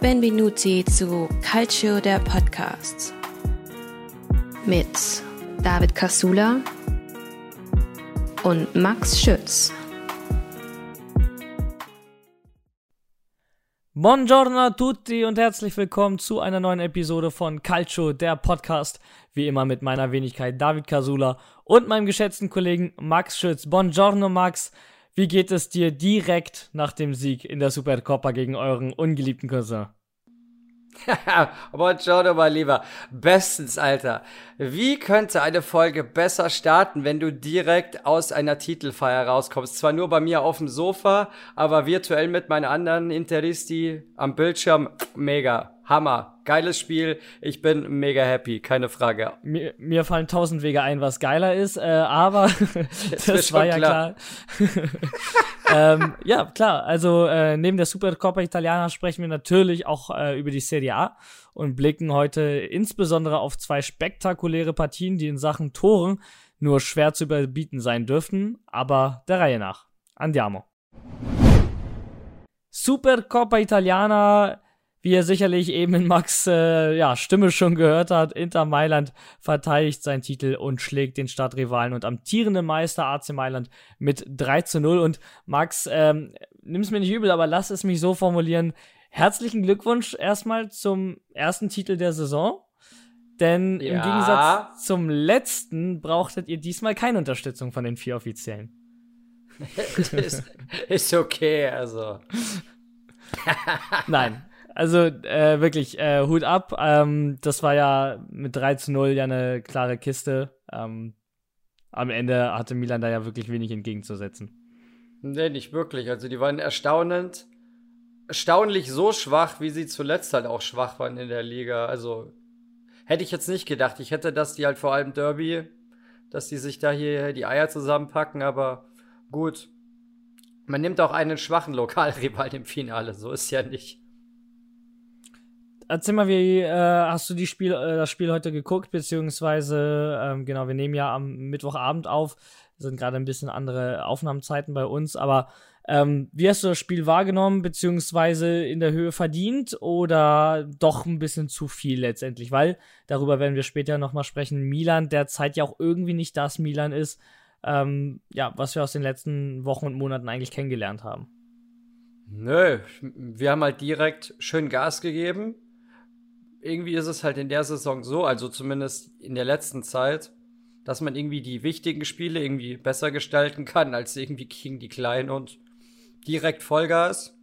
Benvenuti zu Calcio der Podcast mit David Casula und Max Schütz. Buongiorno a tutti und herzlich willkommen zu einer neuen Episode von Calcio, der Podcast. Wie immer mit meiner Wenigkeit David Casula und meinem geschätzten Kollegen Max Schütz. Buongiorno Max, wie geht es dir direkt nach dem Sieg in der Supercoppa gegen euren ungeliebten Cousin? Buongiorno, mein Lieber. Bestens, Alter. Wie könnte eine Folge besser starten, wenn du direkt aus einer Titelfeier rauskommst? Zwar nur bei mir auf dem Sofa, aber virtuell mit meinen anderen Interisti am Bildschirm. Mega. Hammer. Geiles Spiel. Ich bin mega happy. Keine Frage. Mir, mir fallen tausend Wege ein, was geiler ist, äh, aber das, das war ja klar. klar. ähm, ja, klar. Also äh, neben der Supercoppa Italiana sprechen wir natürlich auch äh, über die Serie A und blicken heute insbesondere auf zwei spektakuläre Partien, die in Sachen Toren nur schwer zu überbieten sein dürften, aber der Reihe nach. Andiamo. Supercoppa Italiana wie ihr sicherlich eben in Max äh, ja, Stimme schon gehört habt, Inter Mailand verteidigt seinen Titel und schlägt den Stadtrivalen und amtierenden Meister AC Mailand mit 3 zu 0. Und Max, ähm, nimm's mir nicht übel, aber lass es mich so formulieren. Herzlichen Glückwunsch erstmal zum ersten Titel der Saison. Denn ja. im Gegensatz zum letzten brauchtet ihr diesmal keine Unterstützung von den vier Offiziellen. ist, ist okay, also. Nein, also äh, wirklich, äh, Hut ab. Ähm, das war ja mit 3 zu 0 ja eine klare Kiste. Ähm, am Ende hatte Milan da ja wirklich wenig entgegenzusetzen. Nee, nicht wirklich. Also die waren erstaunend, erstaunlich so schwach, wie sie zuletzt halt auch schwach waren in der Liga. Also hätte ich jetzt nicht gedacht. Ich hätte, dass die halt vor allem Derby, dass die sich da hier die Eier zusammenpacken, aber gut. Man nimmt auch einen schwachen Lokalrival im Finale, so ist ja nicht erzähl mal, wie äh, hast du die Spiel, äh, das Spiel heute geguckt, beziehungsweise, ähm, genau, wir nehmen ja am Mittwochabend auf, sind gerade ein bisschen andere Aufnahmezeiten bei uns, aber ähm, wie hast du das Spiel wahrgenommen, beziehungsweise in der Höhe verdient oder doch ein bisschen zu viel letztendlich? Weil, darüber werden wir später nochmal sprechen, Milan derzeit ja auch irgendwie nicht das Milan ist, ähm, ja, was wir aus den letzten Wochen und Monaten eigentlich kennengelernt haben. Nö, wir haben halt direkt schön Gas gegeben, irgendwie ist es halt in der Saison so, also zumindest in der letzten Zeit, dass man irgendwie die wichtigen Spiele irgendwie besser gestalten kann als irgendwie gegen die Kleinen und direkt Vollgas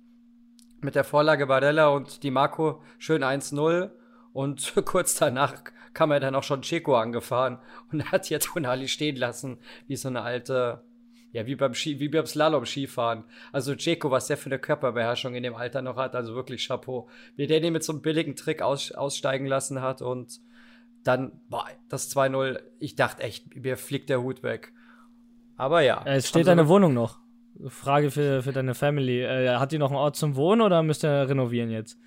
mit der Vorlage Barella und die Marco schön 1-0 und kurz danach kam er dann auch schon Checo angefahren und hat jetzt Tonali stehen lassen, wie so eine alte ja, wie beim Ski, wie beim Slalom-Skifahren. Also Jeko, was der für eine Körperbeherrschung in dem Alter noch hat, also wirklich Chapeau. Wie der den mit so einem billigen Trick aus, aussteigen lassen hat und dann, boah, das 2-0, ich dachte echt, mir fliegt der Hut weg. Aber ja. Es steht deine Wohnung noch. Frage für, für deine Family. Äh, hat die noch einen Ort zum Wohnen oder müsst ihr renovieren jetzt?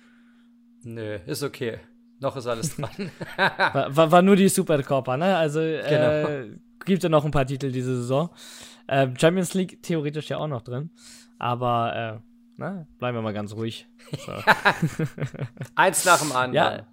Nö, ist okay. Noch ist alles dran. war, war, war, nur die Supercoppa, ne? Also äh, genau. gibt ja noch ein paar Titel diese Saison. Äh, Champions League theoretisch ja auch noch drin. Aber äh, na, bleiben wir mal ganz ruhig. So. Eins nach dem anderen. Ja.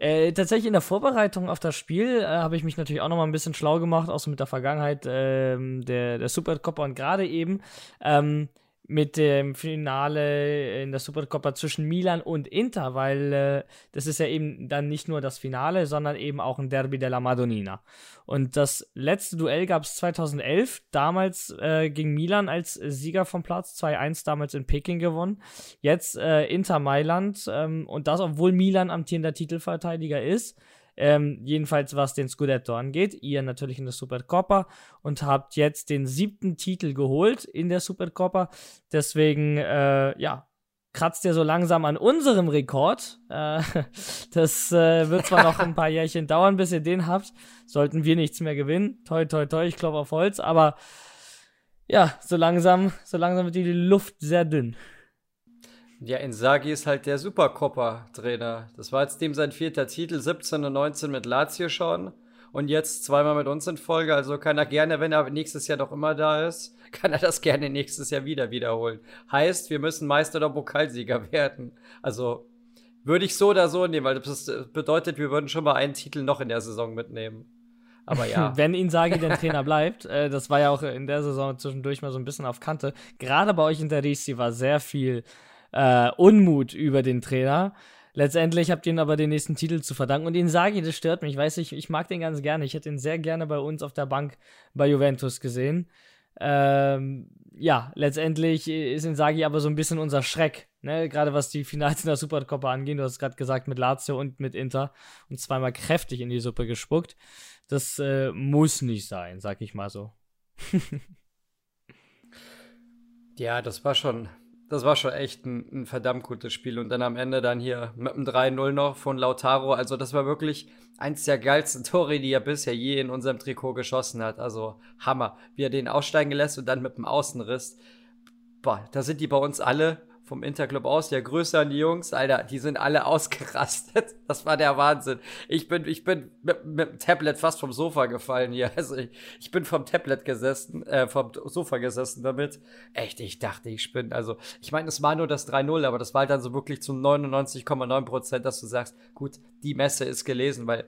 Äh, tatsächlich in der Vorbereitung auf das Spiel äh, habe ich mich natürlich auch noch mal ein bisschen schlau gemacht, auch so mit der Vergangenheit ähm, der, der Supercoppa und gerade eben ähm, mit dem Finale in der Supercoppa zwischen Milan und Inter, weil äh, das ist ja eben dann nicht nur das Finale, sondern eben auch ein Derby della Madonnina. Und das letzte Duell gab es 2011, damals äh, gegen Milan als Sieger vom Platz, 2-1 damals in Peking gewonnen. Jetzt äh, Inter Mailand ähm, und das, obwohl Milan amtierender Titelverteidiger ist. Ähm, jedenfalls was den Scudetto angeht. Ihr natürlich in der Supercoppa und habt jetzt den siebten Titel geholt in der Supercoppa. Deswegen, äh, ja, kratzt ihr so langsam an unserem Rekord. Äh, das äh, wird zwar noch ein paar Jährchen dauern, bis ihr den habt. Sollten wir nichts mehr gewinnen. Toi, toi, toi, ich glaube auf Holz. Aber ja, so langsam, so langsam wird die Luft sehr dünn. Ja, Inzaghi ist halt der Supercoppa-Trainer. Das war jetzt dem sein vierter Titel, 17 und 19 mit Lazio schon. Und jetzt zweimal mit uns in Folge. Also kann er gerne, wenn er nächstes Jahr doch immer da ist, kann er das gerne nächstes Jahr wieder wiederholen. Heißt, wir müssen Meister oder Pokalsieger werden. Also Würde ich so oder so nehmen, weil das bedeutet, wir würden schon mal einen Titel noch in der Saison mitnehmen. Aber ja. Wenn Insagi den Trainer bleibt, äh, das war ja auch in der Saison zwischendurch mal so ein bisschen auf Kante. Gerade bei euch in der Risi war sehr viel äh, Unmut über den Trainer. Letztendlich habt ihr ihn aber den nächsten Titel zu verdanken. Und Insagi, das stört mich. Ich weiß, ich, ich mag den ganz gerne. Ich hätte ihn sehr gerne bei uns auf der Bank bei Juventus gesehen. Ähm, ja, letztendlich ist Insagi aber so ein bisschen unser Schreck, ne? gerade was die Finals in der Supercoppa angehen. Du hast gerade gesagt, mit Lazio und mit Inter und zweimal kräftig in die Suppe gespuckt. Das äh, muss nicht sein, sag ich mal so. ja, das war schon, das war schon echt ein, ein, verdammt gutes Spiel. Und dann am Ende dann hier mit einem 3-0 noch von Lautaro. Also, das war wirklich eins der geilsten Tore, die er bisher je in unserem Trikot geschossen hat. Also, Hammer. Wie er den aussteigen lässt und dann mit dem Außenriss. Boah, da sind die bei uns alle vom Interclub aus, der größer an die Jungs, Alter, die sind alle ausgerastet. Das war der Wahnsinn. Ich bin, ich bin mit, mit dem Tablet fast vom Sofa gefallen hier. Also ich, ich bin vom Tablet gesessen, äh, vom Sofa gesessen damit. Echt, ich dachte, ich spinne. Also, ich meine, es war nur das 3-0, aber das war halt dann so wirklich zu 99,9 Prozent, dass du sagst, gut, die Messe ist gelesen, weil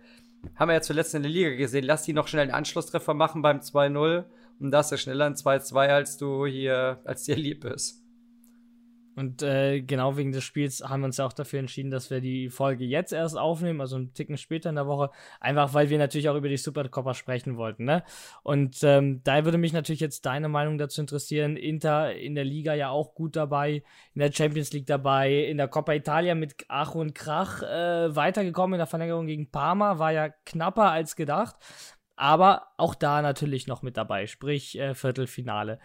haben wir ja zuletzt in der Liga gesehen, lass die noch schnell einen Anschlusstreffer machen beim 2-0 und das ist schneller ein 2-2, als du hier, als dir lieb ist. Und äh, genau wegen des Spiels haben wir uns ja auch dafür entschieden, dass wir die Folge jetzt erst aufnehmen, also einen Ticken später in der Woche, einfach weil wir natürlich auch über die Supercoppa sprechen wollten. Ne? Und ähm, da würde mich natürlich jetzt deine Meinung dazu interessieren. Inter in der Liga ja auch gut dabei, in der Champions League dabei, in der Coppa Italia mit Ach und Krach äh, weitergekommen in der Verlängerung gegen Parma, war ja knapper als gedacht, aber auch da natürlich noch mit dabei, sprich äh, Viertelfinale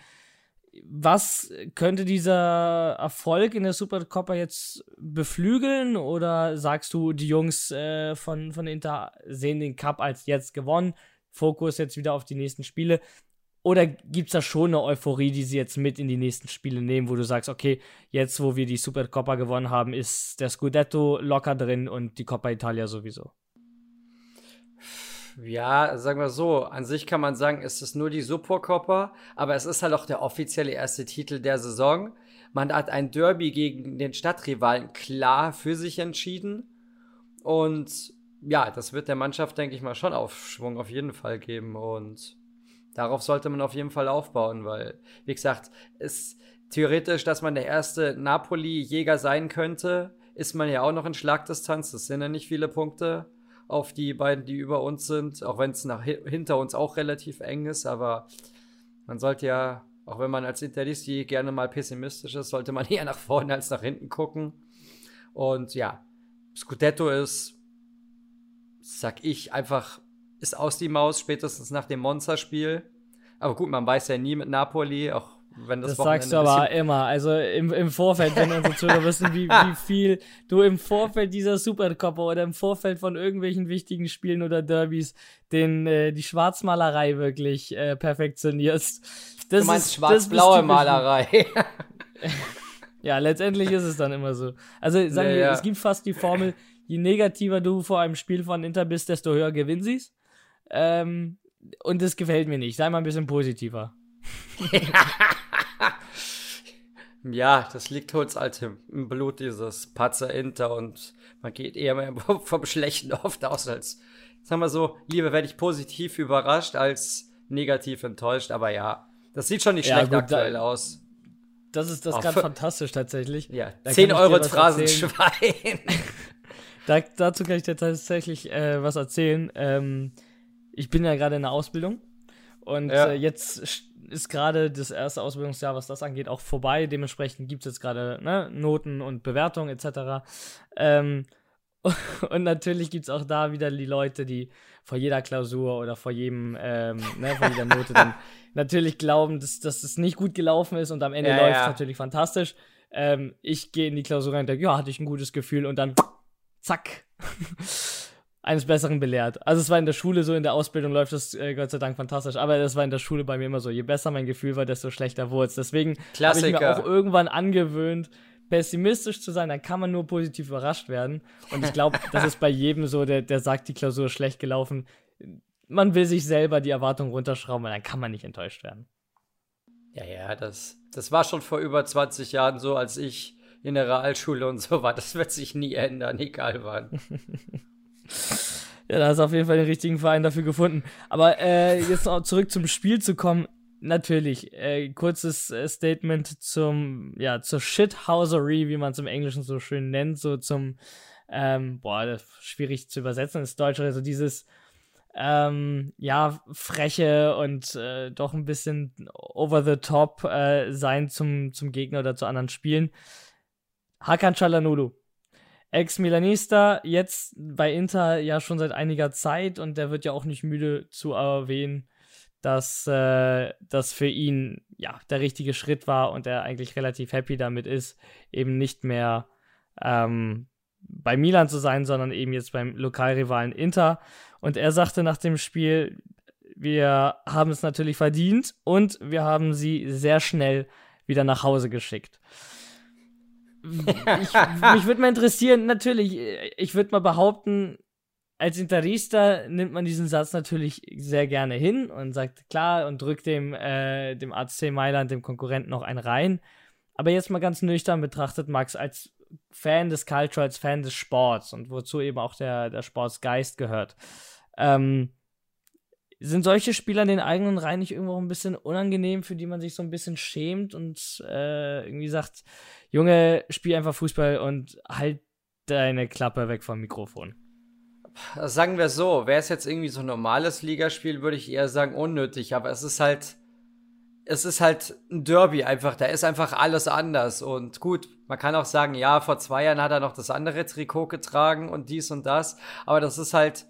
was könnte dieser Erfolg in der Supercoppa jetzt beflügeln? Oder sagst du, die Jungs äh, von, von Inter sehen den Cup als jetzt gewonnen? Fokus jetzt wieder auf die nächsten Spiele? Oder gibt es da schon eine Euphorie, die sie jetzt mit in die nächsten Spiele nehmen, wo du sagst, okay, jetzt wo wir die Supercoppa gewonnen haben, ist der Scudetto locker drin und die Coppa Italia sowieso? Ja, sagen wir so, an sich kann man sagen, es ist nur die Supercoppa, aber es ist halt auch der offizielle erste Titel der Saison. Man hat ein Derby gegen den Stadtrivalen klar für sich entschieden. Und ja, das wird der Mannschaft, denke ich mal, schon Aufschwung auf jeden Fall geben. Und darauf sollte man auf jeden Fall aufbauen, weil, wie gesagt, ist theoretisch, dass man der erste Napoli-Jäger sein könnte, ist man ja auch noch in Schlagdistanz. Das sind ja nicht viele Punkte auf die beiden, die über uns sind, auch wenn es nach hinter uns auch relativ eng ist, aber man sollte ja, auch wenn man als Interlisti gerne mal pessimistisch ist, sollte man eher nach vorne als nach hinten gucken. Und ja, Scudetto ist, sag ich, einfach, ist aus die Maus, spätestens nach dem Monsterspiel. Aber gut, man weiß ja nie mit Napoli, auch wenn das, das sagst du aber immer. Also im, im Vorfeld, wenn unsere Zuhörer wissen, wie, wie viel du im Vorfeld dieser Supercopper oder im Vorfeld von irgendwelchen wichtigen Spielen oder Derbys den, äh, die Schwarzmalerei wirklich äh, perfektionierst. Das du meinst schwarz-blaue Malerei. ja, letztendlich ist es dann immer so. Also sagen ja, wir, ja. es gibt fast die Formel, je negativer du vor einem Spiel von Inter bist, desto höher gewinnen sie es. Ähm, und das gefällt mir nicht. Sei mal ein bisschen positiver. ja, das liegt uns halt im Blut, dieses Patzer Inter und man geht eher mehr vom Schlechten oft aus als, sagen wir so, lieber werde ich positiv überrascht als negativ enttäuscht, aber ja, das sieht schon nicht ja, schlecht gut, aktuell da, aus. Das ist das ganz fantastisch tatsächlich. Ja, da 10 Euro ins Phrasenschwein. da, dazu kann ich dir tatsächlich äh, was erzählen. Ähm, ich bin ja gerade in der Ausbildung und ja. äh, jetzt ist gerade das erste Ausbildungsjahr, was das angeht, auch vorbei. Dementsprechend gibt es jetzt gerade ne, Noten und Bewertungen etc. Ähm, und natürlich gibt es auch da wieder die Leute, die vor jeder Klausur oder vor jedem, ähm, ne, vor jeder Note dann natürlich glauben, dass, dass es nicht gut gelaufen ist und am Ende ja, läuft es ja. natürlich fantastisch. Ähm, ich gehe in die Klausur rein und denke, ja, hatte ich ein gutes Gefühl und dann zack eines Besseren belehrt. Also es war in der Schule so, in der Ausbildung läuft das äh, Gott sei Dank fantastisch, aber das war in der Schule bei mir immer so, je besser mein Gefühl war, desto schlechter wurde es. Deswegen habe ich mir auch irgendwann angewöhnt, pessimistisch zu sein, dann kann man nur positiv überrascht werden. Und ich glaube, das ist bei jedem so, der, der sagt, die Klausur ist schlecht gelaufen. Man will sich selber die Erwartung runterschrauben, weil dann kann man nicht enttäuscht werden. Ja, ja, das, das war schon vor über 20 Jahren so, als ich in der Realschule und so war. Das wird sich nie ändern, egal wann. ja, da hast du auf jeden Fall den richtigen Verein dafür gefunden. Aber äh, jetzt noch zurück zum Spiel zu kommen. Natürlich, äh, kurzes äh, Statement zum, ja, zur Shithousery, wie man es im Englischen so schön nennt, so zum, ähm, boah, das ist schwierig zu übersetzen ins Deutsche, also dieses, ähm, ja, freche und äh, doch ein bisschen over the top äh, sein zum, zum Gegner oder zu anderen Spielen. Hakan Çalhanoğlu, Ex-Milanista, jetzt bei Inter ja schon seit einiger Zeit und der wird ja auch nicht müde zu erwähnen, dass äh, das für ihn ja der richtige Schritt war und er eigentlich relativ happy damit ist, eben nicht mehr ähm, bei Milan zu sein, sondern eben jetzt beim Lokalrivalen Inter. Und er sagte nach dem Spiel, wir haben es natürlich verdient und wir haben sie sehr schnell wieder nach Hause geschickt. Ich, mich würde mal interessieren, natürlich, ich würde mal behaupten, als Interista nimmt man diesen Satz natürlich sehr gerne hin und sagt klar und drückt dem, äh, dem AC Mailand, dem Konkurrenten, noch einen rein. Aber jetzt mal ganz nüchtern betrachtet, Max, als Fan des Culture, als Fan des Sports und wozu eben auch der, der Sportsgeist gehört. Ähm, sind solche Spieler in den eigenen Reihen nicht irgendwo ein bisschen unangenehm, für die man sich so ein bisschen schämt und äh, irgendwie sagt, Junge, spiel einfach Fußball und halt deine Klappe weg vom Mikrofon? Sagen wir so, wäre es jetzt irgendwie so ein normales Ligaspiel, würde ich eher sagen unnötig, aber es ist halt, es ist halt ein Derby einfach, da ist einfach alles anders. Und gut, man kann auch sagen, ja, vor zwei Jahren hat er noch das andere Trikot getragen und dies und das, aber das ist halt,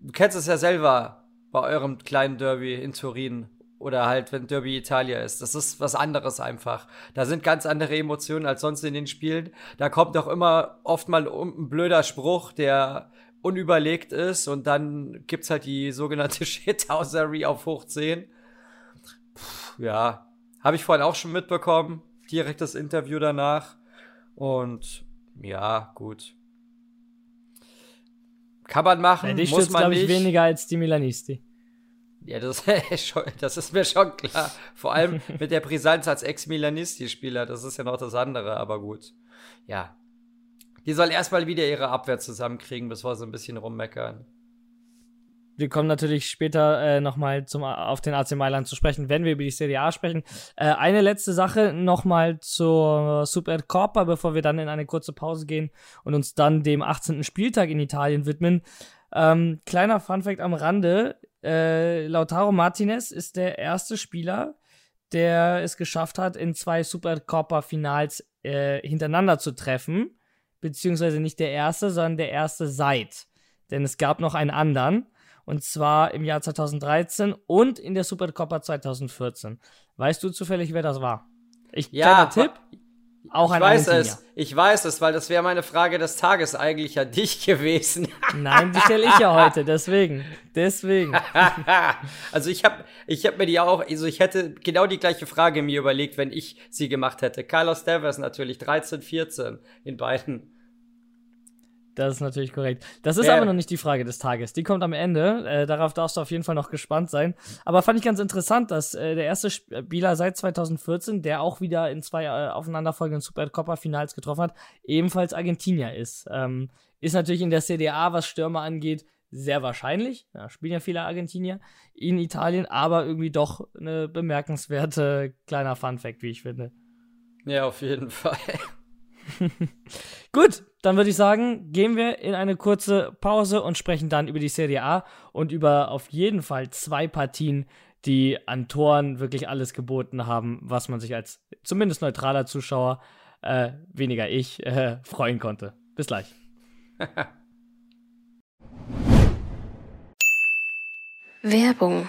du kennst es ja selber bei eurem kleinen Derby in Turin oder halt, wenn Derby Italia ist. Das ist was anderes einfach. Da sind ganz andere Emotionen als sonst in den Spielen. Da kommt doch immer oft mal ein blöder Spruch, der unüberlegt ist und dann gibt's halt die sogenannte Shithousery auf hoch 10. Puh, ja, habe ich vorhin auch schon mitbekommen, direkt das Interview danach und ja, gut. Kann man machen, ja, dich muss man nicht. Ich, weniger als die Milanisti. Ja, das, das ist mir schon klar. Vor allem mit der Brisanz als Ex-Milanisti-Spieler, das ist ja noch das andere, aber gut. Ja, die soll erstmal wieder ihre Abwehr zusammenkriegen, bevor sie ein bisschen rummeckern. Wir kommen natürlich später äh, nochmal auf den AC Mailand zu sprechen, wenn wir über die Serie A sprechen. Äh, eine letzte Sache nochmal zur Supercoppa, bevor wir dann in eine kurze Pause gehen und uns dann dem 18. Spieltag in Italien widmen. Ähm, kleiner Funfact am Rande: äh, Lautaro Martinez ist der erste Spieler, der es geschafft hat, in zwei Supercoppa-Finals äh, hintereinander zu treffen beziehungsweise nicht der erste, sondern der erste seit. Denn es gab noch einen anderen, und zwar im Jahr 2013 und in der Supercoppa 2014. Weißt du zufällig, wer das war? Ich, ja, Tipp. Auch ich weiß es, ich weiß es, weil das wäre meine Frage des Tages eigentlich an dich gewesen. Nein, die stelle ich ja heute, deswegen, deswegen. also ich habe ich hab mir die auch, also ich hätte genau die gleiche Frage mir überlegt, wenn ich sie gemacht hätte. Carlos Tevez natürlich, 13, 14 in beiden. Das ist natürlich korrekt. Das ist ja. aber noch nicht die Frage des Tages. Die kommt am Ende. Äh, darauf darfst du auf jeden Fall noch gespannt sein. Aber fand ich ganz interessant, dass äh, der erste Spieler seit 2014, der auch wieder in zwei äh, aufeinanderfolgenden Supercopa-Finals getroffen hat, ebenfalls Argentinier ist. Ähm, ist natürlich in der CDA, was Stürmer angeht, sehr wahrscheinlich. Ja, spielen ja viele Argentinier in Italien, aber irgendwie doch eine bemerkenswerte kleiner Fun-Fact, wie ich finde. Ja, auf jeden Fall. Gut, dann würde ich sagen, gehen wir in eine kurze Pause und sprechen dann über die Serie A und über auf jeden Fall zwei Partien, die an Toren wirklich alles geboten haben, was man sich als zumindest neutraler Zuschauer, äh, weniger ich, äh, freuen konnte. Bis gleich. Werbung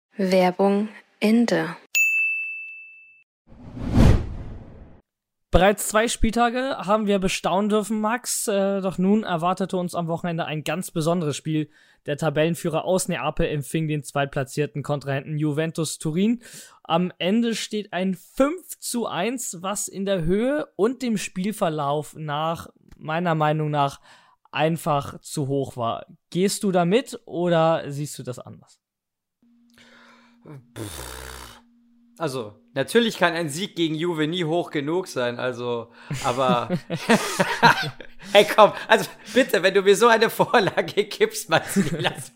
Werbung Ende. Bereits zwei Spieltage haben wir bestaunen dürfen, Max. Äh, doch nun erwartete uns am Wochenende ein ganz besonderes Spiel. Der Tabellenführer aus Neapel empfing den zweitplatzierten Kontrahenten Juventus Turin. Am Ende steht ein 5 zu 1, was in der Höhe und dem Spielverlauf nach, meiner Meinung nach, einfach zu hoch war. Gehst du damit oder siehst du das anders? Also, natürlich kann ein Sieg gegen Juve nie hoch genug sein, also, aber. hey, komm, also bitte, wenn du mir so eine Vorlage gibst, Matthias.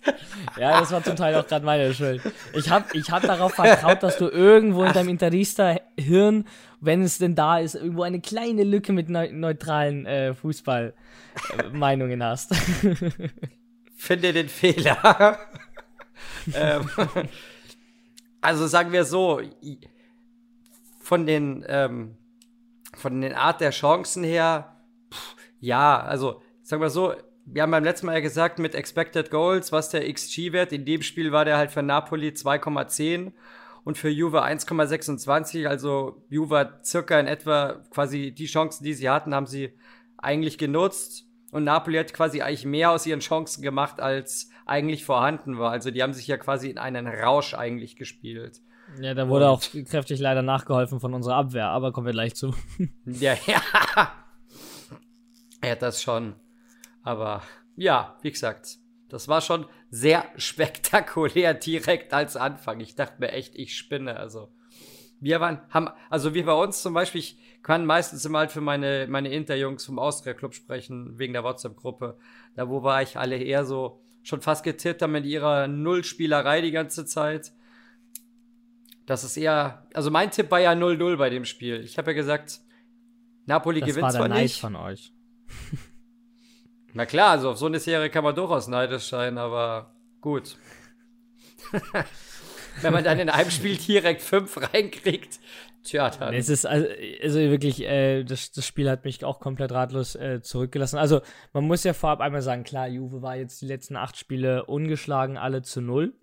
ja, das war zum Teil auch gerade meine Schuld. Ich habe ich hab darauf vertraut, dass du irgendwo in deinem Interista-Hirn, wenn es denn da ist, irgendwo eine kleine Lücke mit ne neutralen äh, Fußballmeinungen hast. Finde den Fehler. ähm, also sagen wir so, von den, ähm, von den Art der Chancen her, pff, ja, also sagen wir so, wir haben beim letzten Mal ja gesagt, mit Expected Goals, was der XG-Wert, in dem Spiel war der halt für Napoli 2,10 und für Juve 1,26, also Juve circa in etwa quasi die Chancen, die sie hatten, haben sie eigentlich genutzt und Napoli hat quasi eigentlich mehr aus ihren Chancen gemacht, als eigentlich vorhanden war. Also die haben sich ja quasi in einen Rausch eigentlich gespielt. Ja, da wurde Und auch kräftig leider nachgeholfen von unserer Abwehr, aber kommen wir gleich zu. ja, ja. Ja, das schon. Aber ja, wie gesagt, das war schon sehr spektakulär direkt als Anfang. Ich dachte mir echt, ich spinne. Also wir waren, haben, also wir bei uns zum Beispiel, ich kann meistens immer halt für meine, meine Interjungs vom Austria Club sprechen, wegen der WhatsApp-Gruppe. Da wo war ich alle eher so schon fast getippt haben mit ihrer Nullspielerei die ganze Zeit. Das ist eher, also mein Tipp war ja 0-0 bei dem Spiel. Ich habe ja gesagt, Napoli das gewinnt war der zwar Neid nicht. von euch. Na klar, also auf so eine Serie kann man durchaus neidisch sein, aber gut. Wenn man dann in einem Spiel direkt fünf reinkriegt, tja, dann. Es ist also, also wirklich, äh, das, das Spiel hat mich auch komplett ratlos äh, zurückgelassen. Also, man muss ja vorab einmal sagen, klar, Juve war jetzt die letzten acht Spiele ungeschlagen, alle zu null.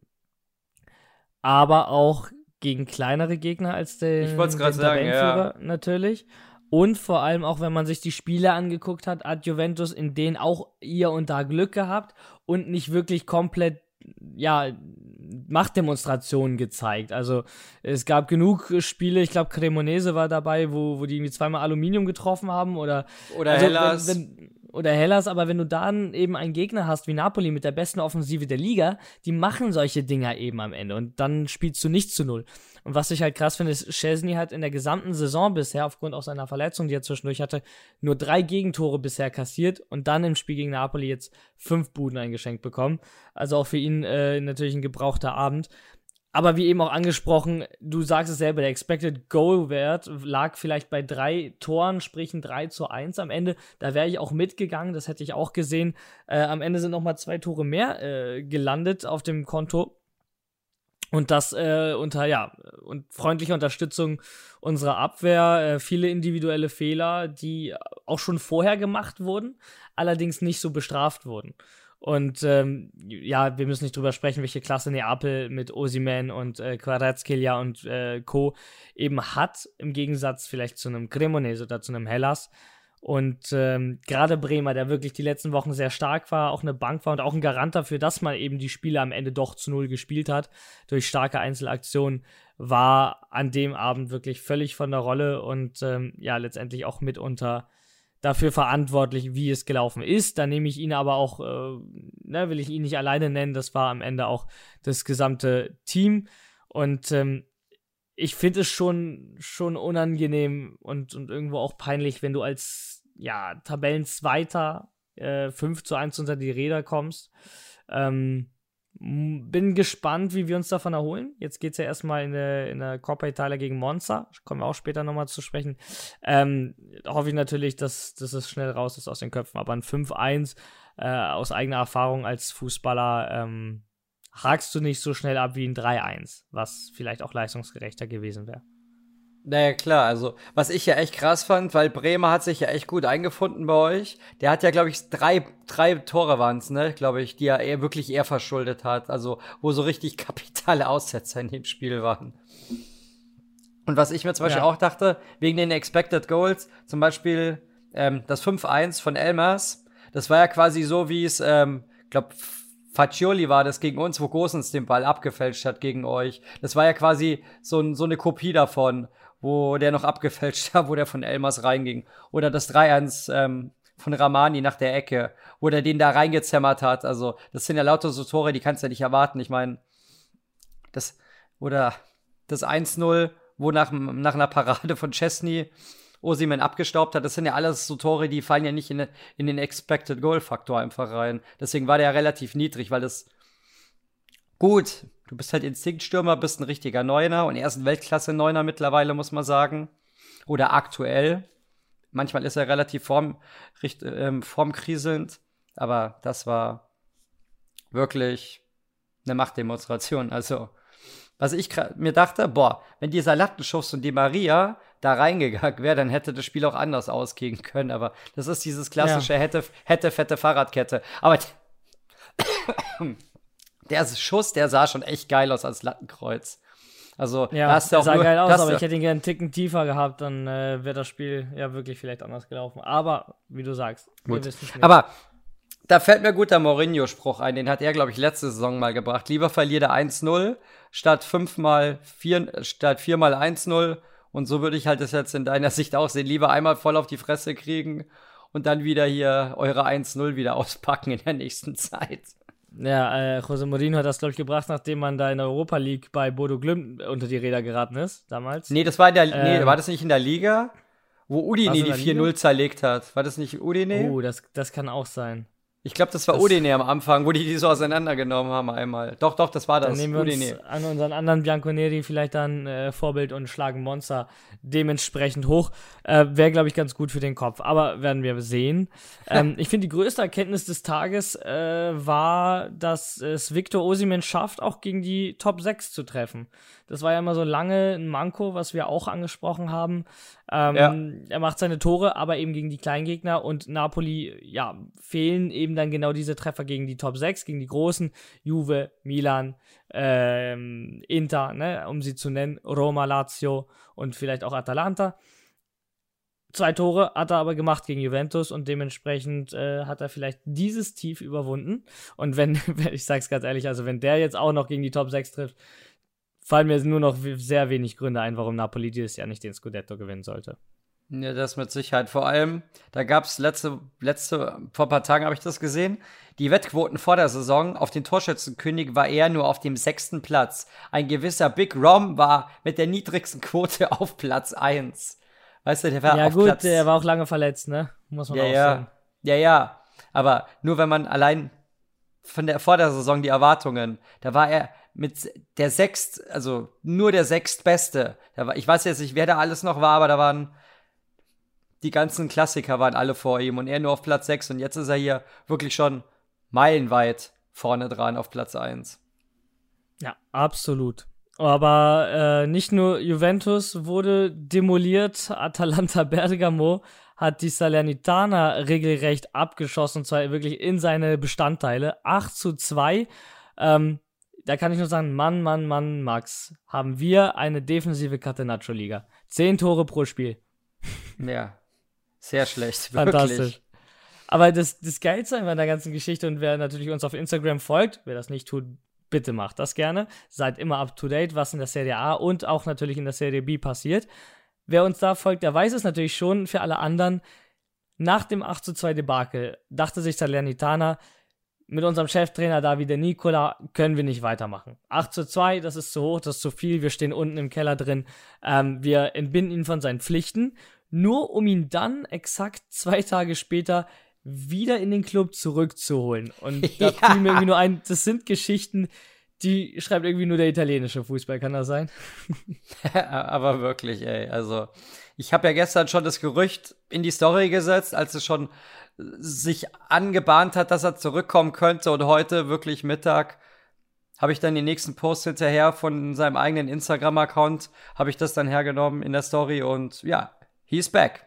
Aber auch gegen kleinere Gegner als den, ich den sagen, ja. natürlich. Und vor allem auch, wenn man sich die Spiele angeguckt hat, hat Juventus in denen auch ihr und da Glück gehabt und nicht wirklich komplett ja, Machtdemonstrationen gezeigt. Also es gab genug Spiele, ich glaube Cremonese war dabei, wo, wo die irgendwie zweimal Aluminium getroffen haben oder oder also, Hellas. Wenn, wenn, oder Hellas, aber wenn du dann eben einen Gegner hast wie Napoli mit der besten Offensive der Liga, die machen solche Dinger eben am Ende und dann spielst du nicht zu null. Und was ich halt krass finde, ist, Chesney hat in der gesamten Saison bisher, aufgrund auch seiner Verletzung, die er zwischendurch hatte, nur drei Gegentore bisher kassiert und dann im Spiel gegen Napoli jetzt fünf Buden eingeschenkt bekommen. Also auch für ihn äh, natürlich ein gebrauchter Abend. Aber wie eben auch angesprochen, du sagst es selber, der Expected Goal Wert lag vielleicht bei drei Toren, sprich ein 3 zu 1 am Ende. Da wäre ich auch mitgegangen, das hätte ich auch gesehen. Äh, am Ende sind nochmal zwei Tore mehr äh, gelandet auf dem Konto. Und das äh, unter, ja, und freundlicher Unterstützung unserer Abwehr, äh, viele individuelle Fehler, die auch schon vorher gemacht wurden, allerdings nicht so bestraft wurden. Und ähm, ja, wir müssen nicht drüber sprechen, welche Klasse Neapel mit Osiman und äh, Quarazkelia und äh, Co. eben hat, im Gegensatz vielleicht zu einem Cremonese oder zu einem Hellas. Und ähm, gerade Bremer, der wirklich die letzten Wochen sehr stark war, auch eine Bank war und auch ein Garant dafür, dass man eben die Spiele am Ende doch zu Null gespielt hat, durch starke Einzelaktionen, war an dem Abend wirklich völlig von der Rolle und ähm, ja, letztendlich auch mitunter dafür verantwortlich, wie es gelaufen ist. Da nehme ich ihn aber auch, äh, ne, will ich ihn nicht alleine nennen, das war am Ende auch das gesamte Team. Und ähm, ich finde es schon, schon unangenehm und, und irgendwo auch peinlich, wenn du als ja, Tabellenzweiter äh, 5 zu 1 unter die Räder kommst. Ähm, bin gespannt, wie wir uns davon erholen. Jetzt geht es ja erstmal in der, in der Coppa Italia gegen Monza. Kommen wir auch später nochmal zu sprechen. Ähm, hoffe ich natürlich, dass, dass es schnell raus ist aus den Köpfen. Aber ein 5-1 äh, aus eigener Erfahrung als Fußballer ähm, hakst du nicht so schnell ab wie ein 3-1, was vielleicht auch leistungsgerechter gewesen wäre. Naja, klar, also was ich ja echt krass fand, weil Bremer hat sich ja echt gut eingefunden bei euch. Der hat ja, glaube ich, drei, drei Tore waren's, ne, glaube ich, die er eher, wirklich eher verschuldet hat. Also, wo so richtig kapitale Aussetzer in dem Spiel waren. Und was ich mir zum Beispiel Ja. auch dachte, wegen den Expected Goals, zum Beispiel ähm, das 5-1 von Elmers, das war ja quasi so, wie es, ähm, glaube Faccioli war das gegen uns, wo Gosens den Ball abgefälscht hat gegen euch. Das war ja quasi so, so eine Kopie davon, wo der noch abgefälscht hat, wo der von Elmers reinging. Oder das 3-1 ähm, von Ramani nach der Ecke, wo der den da reingezämmert hat. Also, das sind ja lauter so Tore, die kannst du ja nicht erwarten. Ich meine, das, oder das 1-0, wo nach, nach einer Parade von Chesney Osimen abgestaubt hat, das sind ja alles so Tore, die fallen ja nicht in, in den Expected Goal Faktor einfach rein. Deswegen war der ja relativ niedrig, weil das gut, du bist halt Instinktstürmer, bist ein richtiger Neuner und er ist ein Weltklasse-Neuner mittlerweile, muss man sagen. Oder aktuell. Manchmal ist er relativ form, richt, ähm, formkriselnd, aber das war wirklich eine Machtdemonstration. Also, was ich mir dachte, boah, wenn dieser Lattenschuss und die Maria da reingegangen wäre, dann hätte das Spiel auch anders ausgehen können. Aber das ist dieses klassische hätte, hätte fette Fahrradkette. Aber der Schuss, der sah schon echt geil aus als Lattenkreuz. Also, Ja, das sah nur, geil aus, aber ich hätte ihn gerne einen Ticken tiefer gehabt, dann äh, wäre das Spiel ja wirklich vielleicht anders gelaufen. Aber, wie du sagst, Gut. Aber da fällt mir gut der Mourinho-Spruch ein, den hat er, glaube ich, letzte Saison mal gebracht. Lieber verliert er 1-0 statt fünfmal vier, statt viermal 1-0. Und so würde ich halt das jetzt in deiner Sicht auch sehen. Lieber einmal voll auf die Fresse kriegen und dann wieder hier eure 1-0 wieder auspacken in der nächsten Zeit. Ja, äh, José Mourinho hat das, glaube ich, gebracht, nachdem man da in der Europa League bei Bodo Glimt unter die Räder geraten ist, damals. Nee, das war in der, nee, Ähm. war das nicht in der Liga? Wo Udine die der Liga? 4-0 zerlegt hat. War das nicht Udine? Oh, das, das kann auch sein. Ich glaube, das war das- Udine am Anfang, wo die die so auseinandergenommen haben einmal. Doch, doch, das war Dann das. nehmen wir uns Udine. an unseren anderen Bianconeri vielleicht dann äh, Vorbild und schlagen Monster dementsprechend hoch. Äh, Wäre, glaube ich, ganz gut für den Kopf. Aber werden wir sehen. ähm, ich finde, die größte Erkenntnis des Tages äh, war, dass es Victor Osimen schafft, auch gegen die Top 6 zu treffen. Das war ja immer so lange ein Manko, was wir auch angesprochen haben. Ähm, Ja. Er macht seine Tore, aber eben gegen die Kleingegner und Napoli, ja, fehlen eben dann genau diese Treffer gegen die Top 6, gegen die großen Juve, Milan, ähm, Inter, ne, um sie zu nennen, Roma, Lazio und vielleicht auch Atalanta. Zwei Tore hat er aber gemacht gegen Juventus und dementsprechend äh, hat er vielleicht dieses Tief überwunden. Und wenn, wenn- ich sag's ganz ehrlich, also wenn der jetzt auch noch gegen die Top 6 trifft, fallen mir nur noch sehr wenig Gründe ein, warum Napoli dieses Jahr nicht den Scudetto gewinnen sollte. Ja, das mit Sicherheit. Vor allem, da gab es letzte, letzte, vor ein paar Tagen habe ich das gesehen. Die Wettquoten vor der Saison auf den Torschützenkönig war er nur auf dem sechsten Platz. Ein gewisser Big Rom war mit der niedrigsten Quote auf Platz 1. Weißt du, der war ja auf gut, Platz. der war auch lange verletzt, ne? Muss man ja, auch ja. sagen. Ja, ja. Aber nur wenn man allein von der vor der Saison die Erwartungen, da war er mit der sechst, also nur der sechstbeste. Da war, ich weiß jetzt nicht, wer da alles noch war, aber da waren die ganzen Klassiker waren alle vor ihm und er nur auf Platz 6 und jetzt ist er hier wirklich schon meilenweit vorne dran auf Platz 1. Ja, absolut. Aber äh, nicht nur Juventus wurde demoliert, Atalanta Bergamo hat die Salernitana regelrecht abgeschossen, und zwar wirklich in seine Bestandteile. 8 zu 2. Ähm, da kann ich nur sagen, Mann, Mann, Mann, Max, haben wir eine defensive Catenaccio-Liga. Zehn Tore pro Spiel. Ja, sehr schlecht, Fantastisch. wirklich. Aber das, das Geilste an der ganzen Geschichte und wer natürlich uns auf Instagram folgt, wer das nicht tut, bitte macht das gerne. Seid immer up to date, was in der Serie A und auch natürlich in der Serie B passiert. Wer uns da folgt, der weiß es natürlich schon. Für alle anderen, nach dem 8 zu 2 Debakel dachte sich Salernitana, mit unserem Cheftrainer Davide Nicola können wir nicht weitermachen. 8 zu 2, das ist zu hoch, das ist zu viel, wir stehen unten im Keller drin. Ähm, wir entbinden ihn von seinen Pflichten, nur um ihn dann exakt zwei Tage später wieder in den Club zurückzuholen. Und da Ja. fiel mir irgendwie nur ein, das sind Geschichten, die schreibt irgendwie nur der italienische Fußball, kann das sein? Aber wirklich, ey. Also, ich habe ja gestern schon das Gerücht in die Story gesetzt, als es schon sich angebahnt hat, dass er zurückkommen könnte. Und heute, wirklich Mittag, habe ich dann den nächsten Post hinterher von seinem eigenen Instagram-Account, habe ich das dann hergenommen in der Story und ja, he's back.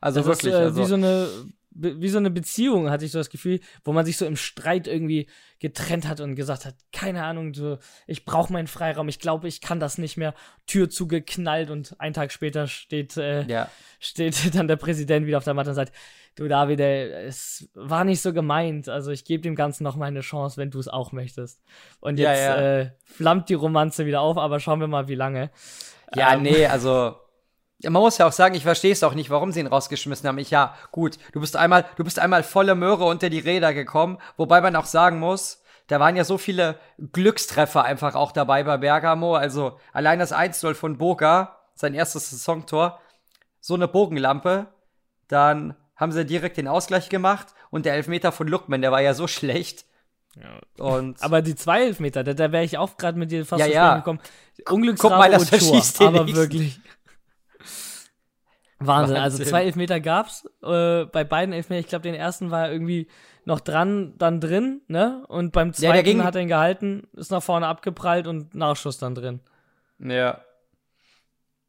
Also Das wirklich. ist äh, also, wie so eine wie so eine Beziehung, hatte ich so das Gefühl, wo man sich so im Streit irgendwie getrennt hat und gesagt hat, keine Ahnung, so, ich brauche meinen Freiraum, ich glaube, ich kann das nicht mehr. Tür zugeknallt und einen Tag später steht, äh, Ja. steht dann der Präsident wieder auf der Matte und sagt, du David, ey, es war nicht so gemeint, also ich gebe dem Ganzen noch mal eine Chance, wenn du es auch möchtest. Und Ja, jetzt ja. Äh, flammt die Romanze wieder auf, aber schauen wir mal, wie lange. Ja, Ähm, nee, also. ja, Man muss ja auch sagen, ich verstehe es auch nicht, warum sie ihn rausgeschmissen haben. Ich, ja, gut, du bist einmal, du bist einmal volle Möhre unter die Räder gekommen, wobei man auch sagen muss, da waren ja so viele Glückstreffer einfach auch dabei bei Bergamo. Also allein das 1-0 von Boga, sein erstes Saisontor, so eine Bogenlampe, dann haben sie direkt den Ausgleich gemacht und der Elfmeter von Lukman, der war ja so schlecht. Und Aber die zwei Elfmeter, da, da wäre ich auch gerade mit dir fast Ja, zu ja. gekommen. Unglücksrate Guck mal, das und den aber nächsten. wirklich. Wahnsinn. Also Wahnsinn. zwei Elfmeter gab's. Äh, bei beiden Elfmeter, ich glaube, den ersten war irgendwie noch dran, dann drin, ne? Und beim Ja, zweiten der ging- hat er ihn gehalten, ist nach vorne abgeprallt und Nachschuss dann drin. ja.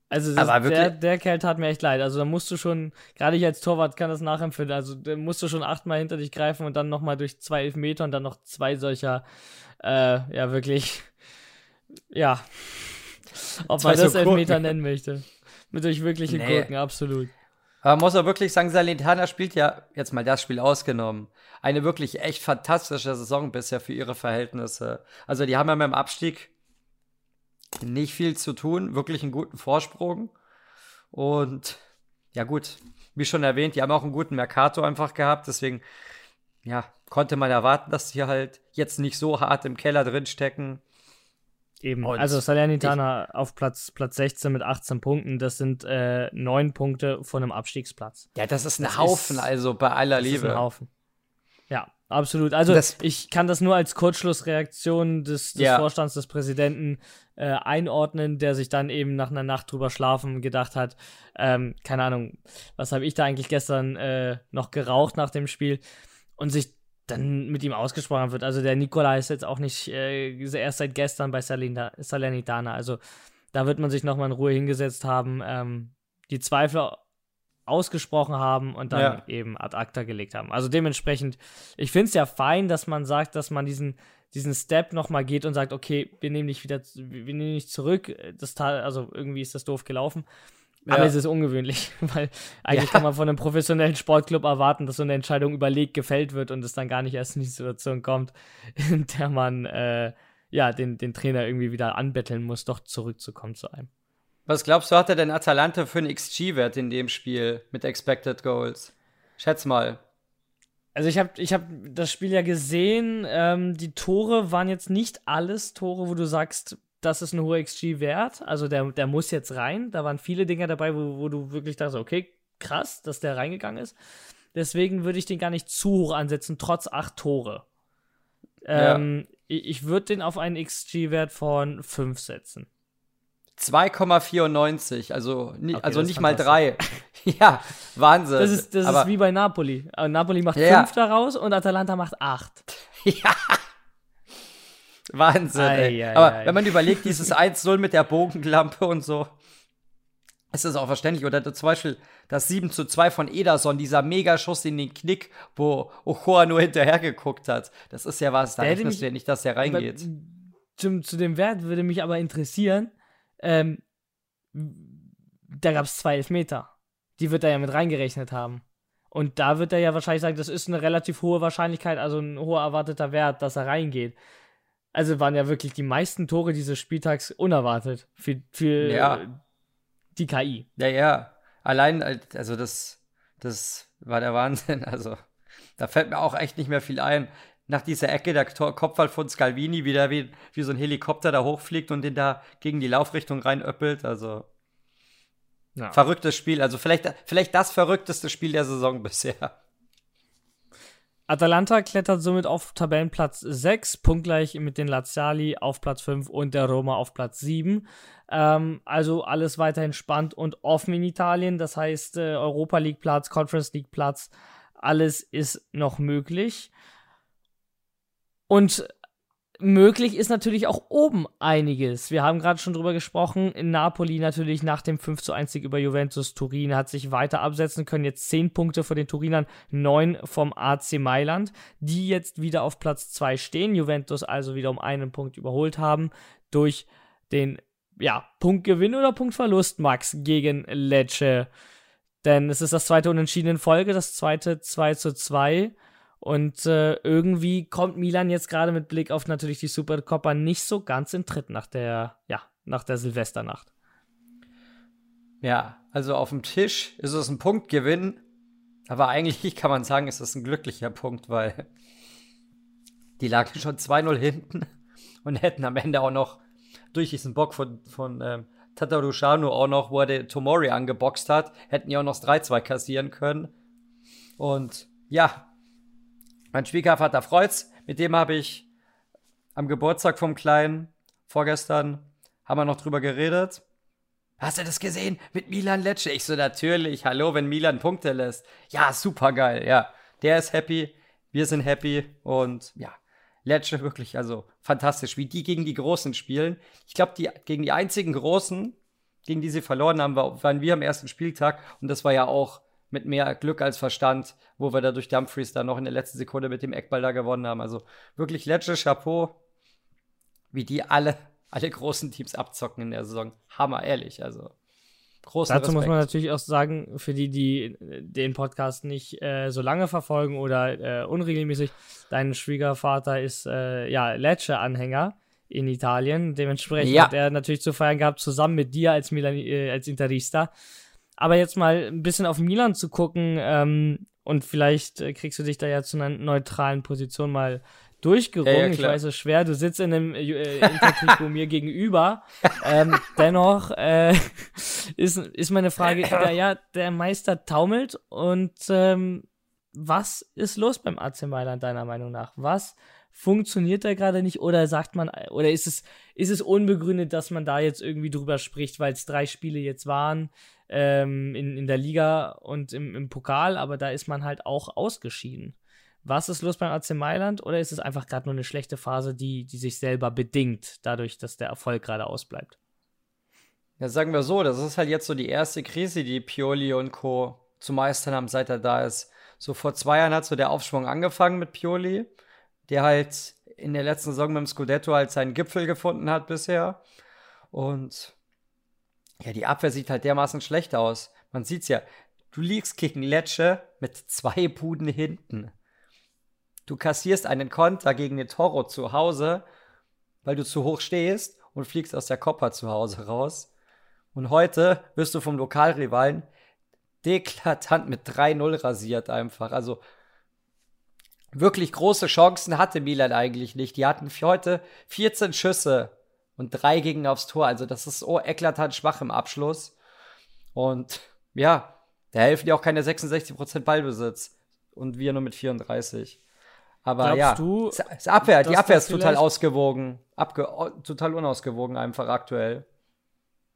Also das, Aber wirklich- der, der Kerl tat mir echt leid. Also da musst du schon, gerade ich als Torwart kann das nachempfinden, also da musst du schon achtmal hinter dich greifen und dann nochmal durch zwei Elfmeter und dann noch zwei solcher, äh, ja wirklich, ja, ob man das Elfmeter nennen möchte. Mit durch wirkliche Nee. Gurken, absolut. Aber man muss auch wirklich sagen, Salentana spielt ja, jetzt mal das Spiel ausgenommen, eine wirklich echt fantastische Saison bisher für ihre Verhältnisse. Also die haben ja mit dem Abstieg nicht viel zu tun, wirklich einen guten Vorsprung. Und ja gut, wie schon erwähnt, die haben auch einen guten Mercato einfach gehabt, deswegen ja, konnte man erwarten, dass die halt jetzt nicht so hart im Keller drin stecken. Eben. Und also Salernitana auf Platz, Platz 16 mit 18 Punkten, das sind äh, neun Punkte von einem Abstiegsplatz. Ja, das ist ein Das Haufen, ist- also bei aller Das ist Liebe. ein Haufen. Ja, absolut. Also Das- ich kann das nur als Kurzschlussreaktion des, des Ja. Vorstands, des Präsidenten äh, einordnen, der sich dann eben nach einer Nacht drüber schlafen gedacht hat, ähm, keine Ahnung, was habe ich da eigentlich gestern äh, noch geraucht nach dem Spiel und sich dann mit ihm ausgesprochen wird. Also der Nikola ist jetzt auch nicht äh, erst seit gestern bei Salernitana. Also da wird man sich nochmal in Ruhe hingesetzt haben, ähm, die Zweifel ausgesprochen haben und dann Ja. eben ad acta gelegt haben. Also dementsprechend, ich finde es ja fein, dass man sagt, dass man diesen, diesen Step nochmal geht und sagt, okay, wir nehmen dich wieder, wir nehmen dich zurück. Das also irgendwie ist das doof gelaufen. Aber Ja. es ist ungewöhnlich, weil eigentlich Ja. kann man von einem professionellen Sportclub erwarten, dass so eine Entscheidung überlegt gefällt wird und es dann gar nicht erst in die Situation kommt, in der man äh, ja den, den Trainer irgendwie wieder anbetteln muss, doch zurückzukommen zu einem. Was glaubst du, hatte denn Atalanta für einen XG-Wert in dem Spiel mit Expected Goals? Schätz mal. Also ich habe ich hab das Spiel ja gesehen. Ähm, die Tore waren jetzt nicht alles Tore, wo du sagst, das ist ein hoher XG-Wert. Also der, der muss jetzt rein. Da waren viele Dinge dabei, wo, wo du wirklich dachtest, okay, krass, dass der reingegangen ist. Deswegen würde ich den gar nicht zu hoch ansetzen, trotz acht Tore. Ähm, Ich, ich würde den auf einen XG-Wert von 5 setzen. 2,94, also, ni Okay, also nicht mal drei. ja, Wahnsinn. Das ist, das ist wie bei Napoli. Äh, Napoli macht Ja, ja. 5 daraus und Atalanta macht 8. ja. Wahnsinn. Ei, ei, Aber ei. wenn man überlegt, dieses 1-0 mit der Bogenlampe und so, ist das auch verständlich. Oder zum Beispiel das 7 zu 2 von Ederson, dieser Megaschuss in den Knick, wo Ochoa nur hinterher geguckt hat. Das ist ja was, da rechnest du ja nicht, dass der reingeht. Zum, zu dem Wert würde mich aber interessieren, ähm, da gab es zwei Elfmeter. Die wird er ja mit reingerechnet haben. Und da wird er ja wahrscheinlich sagen, das ist eine relativ hohe Wahrscheinlichkeit, also ein hoher erwarteter Wert, dass er reingeht. Also waren ja wirklich die meisten Tore dieses Spieltags unerwartet für, für Ja. die KI. Ja, ja. Allein, äh, also das, das war der Wahnsinn. Also, da fällt mir auch echt nicht mehr viel ein. Nach dieser Ecke, der Kopfball von Scalvini, wie der wie, wie so ein Helikopter da hochfliegt und den da gegen die Laufrichtung reinöppelt. Also, Ja. verrücktes Spiel. Also, vielleicht, vielleicht das verrückteste Spiel der Saison bisher. Atalanta klettert somit auf Tabellenplatz 6, punktgleich mit den Laziali auf Platz 5 und der Roma auf Platz 7. Ähm, also alles weiterhin spannend und offen in Italien. Das heißt, äh, Europa League Platz, Conference League Platz, alles ist noch möglich. Und möglich ist natürlich auch oben einiges. Wir haben gerade schon drüber gesprochen. In Napoli natürlich nach dem 5 zu 1 Sieg über Juventus Turin hat sich weiter absetzen können. Jetzt 10 Punkte vor den Turinern, 9 vom AC Mailand, die jetzt wieder auf Platz 2 stehen. Juventus also wieder um einen Punkt überholt haben durch den ja, Punktgewinn oder Punktverlust, Max, gegen Lecce. Denn es ist das zweite Unentschieden in Folge, das zweite 2 zu 2. Und äh, irgendwie kommt Milan jetzt gerade mit Blick auf natürlich die Supercoppa nicht so ganz in Tritt nach der, ja, nach der Silvesternacht. Ja, also auf dem Tisch ist es ein Punktgewinn, aber eigentlich kann man sagen, ist es ein glücklicher Punkt, weil die lagen schon 2-0 hinten und hätten am Ende auch noch durch diesen Bock von, von ähm, Tatarushanu auch noch, wo er den Tomori angeboxt hat, hätten ja auch noch das 3-2 kassieren können. Und ja, mein Schwiegervater freut's. Mit dem habe ich am Geburtstag vom Kleinen vorgestern haben wir noch drüber geredet. Hast du das gesehen mit Milan Lecce? Ich so natürlich. Hallo, wenn Milan Punkte lässt. Ja, super geil. Ja, der ist happy. Wir sind happy und ja, Lecce wirklich also fantastisch, wie die gegen die Großen spielen. Ich glaube, die gegen die einzigen Großen, gegen die sie verloren haben, waren wir am ersten Spieltag und das war ja auch mit mehr Glück als Verstand, wo wir da durch Dumfries dann noch in der letzten Sekunde mit dem Eckball da gewonnen haben. Also wirklich Lecce, Chapeau, wie die alle, alle großen Teams abzocken in der Saison. Hammer, ehrlich, also. Großen Dazu Respekt. muss man natürlich auch sagen, für die, die den Podcast nicht äh, so lange verfolgen oder äh, unregelmäßig, dein Schwiegervater ist äh, ja Lecce-Anhänger in Italien. Dementsprechend ja. hat er natürlich zu feiern gehabt, zusammen mit dir als, Milan, äh, als Interista. Aber jetzt mal ein bisschen auf Milan zu gucken ähm, und vielleicht äh, kriegst du dich da ja zu einer neutralen Position mal durchgerungen. Ja, ja, ich weiß, es ist schwer. Du sitzt in einem äh, Intertrikot mir gegenüber. Ähm, dennoch äh, ist, ist meine Frage, ja, ja, der Meister taumelt und ähm, was ist los beim AC Mailand deiner Meinung nach? Was funktioniert da gerade nicht oder sagt man oder ist es ist es unbegründet, dass man da jetzt irgendwie drüber spricht, weil es drei Spiele jetzt waren? ähm, in, in der Liga und im, im Pokal, aber da ist man halt auch ausgeschieden. Was ist los beim AC Mailand oder ist es einfach gerade nur eine schlechte Phase, die, die sich selber bedingt, dadurch, dass der Erfolg gerade ausbleibt? Ja, sagen wir so, das ist halt jetzt so die erste Krise, die Pioli und Co. zu meistern haben, seit er da ist. So vor zwei Jahren hat so der Aufschwung angefangen mit Pioli, der halt in der letzten Saison mit dem Scudetto halt seinen Gipfel gefunden hat bisher. Und ja, die Abwehr sieht halt dermaßen schlecht aus. Man sieht's ja. Du liegst gegen Lecce mit zwei Buden hinten. Du kassierst einen Konter gegen den Toro zu Hause, weil du zu hoch stehst und fliegst aus der Coppa zu Hause raus. Und heute wirst du vom Lokalrivalen deklatant mit 3-0 rasiert einfach. Also wirklich große Chancen hatte Milan eigentlich nicht. Die hatten für heute 14 Schüsse und drei gegen aufs Tor. Also das ist so eklatant schwach im Abschluss. Und ja, da helfen dir auch keine 66% Ballbesitz. Und wir nur mit 34. Aber Glaubst ja, du, das Abwehr, die Abwehr ist total ausgewogen. Abge total unausgewogen einfach aktuell.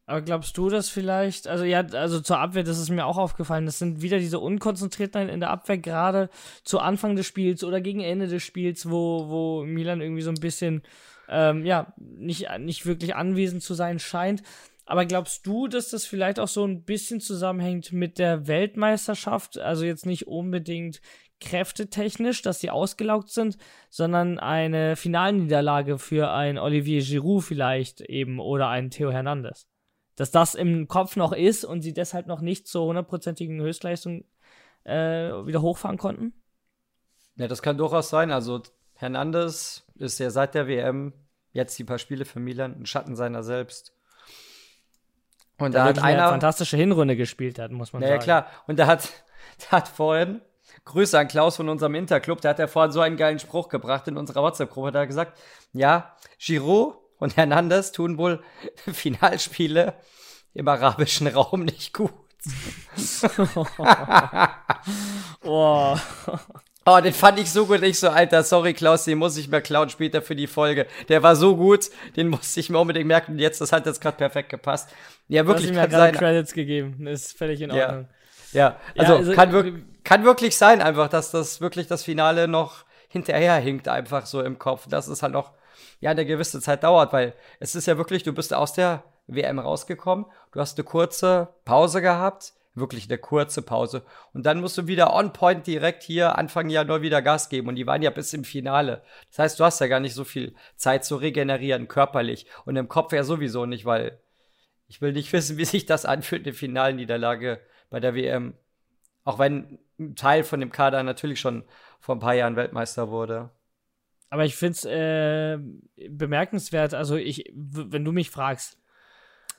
Aber glaubst du, dass vielleicht, also ja, also zur Abwehr, das ist mir auch aufgefallen, das sind wieder diese Unkonzentriertheit in der Abwehr, gerade zu Anfang des Spiels oder gegen Ende des Spiels, wo, wo Milan irgendwie so ein bisschen ähm, ja, nicht, nicht wirklich anwesend zu sein scheint. Aber glaubst du, dass das vielleicht auch so ein bisschen zusammenhängt mit der Weltmeisterschaft? Also jetzt nicht unbedingt kräftetechnisch, dass sie ausgelaugt sind, sondern eine Finalniederlage für ein Olivier Giroud vielleicht eben oder einen Theo Hernandez. Dass das im Kopf noch ist und sie deshalb noch nicht zur hundertprozentigen Höchstleistung äh, wieder hochfahren konnten? Ja, das kann durchaus sein. Also Hernandez ist ja seit der WM jetzt die paar Spiele für Milan ein Schatten seiner selbst. Und da hat einer eine fantastische Hinrunde gespielt hat, muss man ja, sagen. Ja klar. Und da hat, da hat vorhin Grüße an Klaus von unserem Interclub. Der hat ja vorhin so einen geilen Spruch gebracht in unserer WhatsApp-Gruppe. Da hat gesagt, ja, Giroud und Hernandez tun wohl Finalspiele im arabischen Raum nicht gut. oh. Oh, den fand ich so gut. Ich so, Alter, sorry, Klaus, den muss ich mir klauen später für die Folge. Der war so gut, den musste ich mir unbedingt merken. Und jetzt, das hat jetzt gerade perfekt gepasst. Ja, wirklich. Du hast ihm ja gerade Credits gegeben. Ist völlig in Ordnung. Ja, ja. Also, ja, also kann, wir kann wirklich sein, einfach, dass das wirklich das Finale noch hinterher hinkt, einfach so im Kopf. Das ist halt noch ja eine gewisse Zeit dauert, weil es ist ja wirklich, du bist aus der WM rausgekommen, du hast eine kurze Pause gehabt, wirklich eine kurze Pause. Und dann musst du wieder on point direkt hier Anfang Januar wieder Gas geben. Und die waren ja bis im Finale. Das heißt, du hast ja gar nicht so viel Zeit zu regenerieren, körperlich. Und im Kopf ja sowieso nicht, weil ich will nicht wissen, wie sich das anfühlt, eine Finalniederlage bei der WM. Auch wenn ein Teil von dem Kader natürlich schon vor ein paar Jahren Weltmeister wurde. Aber ich finde es äh, bemerkenswert, also ich, wenn du mich fragst,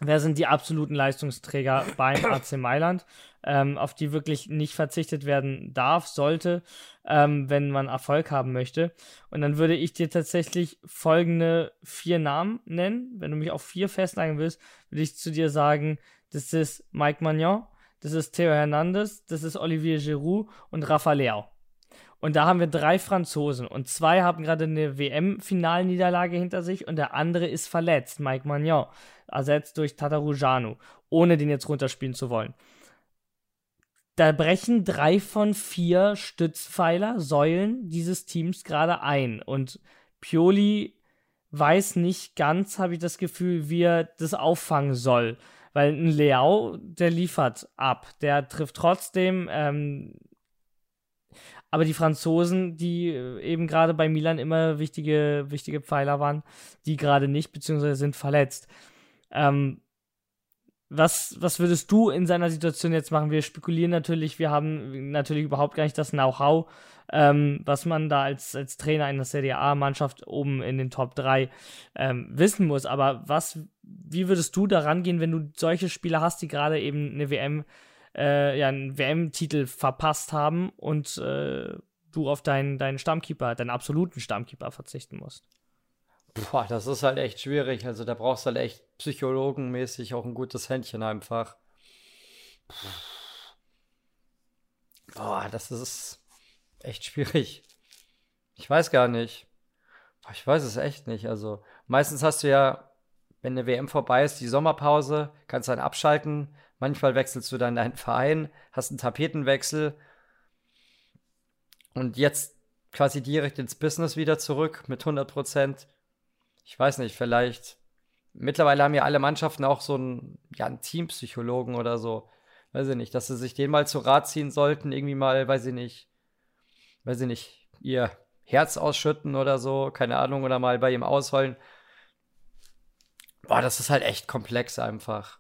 wer sind die absoluten Leistungsträger beim AC Mailand, ähm, auf die wirklich nicht verzichtet werden darf, sollte, ähm, wenn man Erfolg haben möchte. Und dann würde ich dir tatsächlich folgende vier Namen nennen. Wenn du mich auf vier festlegen willst, würde ich zu dir sagen, das ist Mike Magnon, das ist Theo Hernandez, das ist Olivier Giroud und Rafa Leao. Und da haben wir drei Franzosen und zwei haben gerade eine WM-Finalniederlage hinter sich und der andere ist verletzt, Mike Magnon, ersetzt durch Tatarujanu, ohne den jetzt runterspielen zu wollen. Da brechen drei von vier Stützpfeiler, Säulen dieses Teams gerade ein und Pioli weiß nicht ganz, habe ich das Gefühl, wie er das auffangen soll. Weil ein Leao, der liefert ab. Der trifft trotzdem, ähm, aber die Franzosen, die äh, eben gerade bei Milan immer wichtige, wichtige Pfeiler waren, die gerade nicht, beziehungsweise sind verletzt. Ähm, was, was würdest du in seiner Situation jetzt machen? Wir spekulieren natürlich, wir haben natürlich überhaupt gar nicht das Know-how, ähm, was man da als, als Trainer einer Serie A-Mannschaft oben in den Top 3 ähm, wissen muss. Aber was, wie würdest du da rangehen, wenn du solche Spieler hast, die gerade eben eine WM äh, ja, einen WM-Titel verpasst haben und äh, du auf deinen, deinen Stammkeeper, deinen absoluten Stammkeeper verzichten musst. Boah, das ist halt echt schwierig. Also da brauchst du halt echt psychologenmäßig auch ein gutes Händchen einfach. Boah, das ist echt schwierig. Ich weiß gar nicht. Ich weiß es echt nicht. Also meistens hast du ja, wenn eine WM vorbei ist, die Sommerpause, kannst dann abschalten, Manchmal wechselst du dann deinen Verein, hast einen Tapetenwechsel und jetzt quasi direkt ins Business wieder zurück mit 100 Prozent. Ich weiß nicht, vielleicht. Mittlerweile haben ja alle Mannschaften auch so einen, ja, einen Teampsychologen oder so. Weiß ich nicht, dass sie sich den mal zu Rat ziehen sollten, irgendwie mal, weiß ich nicht, weiß ich nicht, ihr Herz ausschütten oder so, keine Ahnung, oder mal bei ihm ausheulen. Boah, das ist halt echt komplex einfach.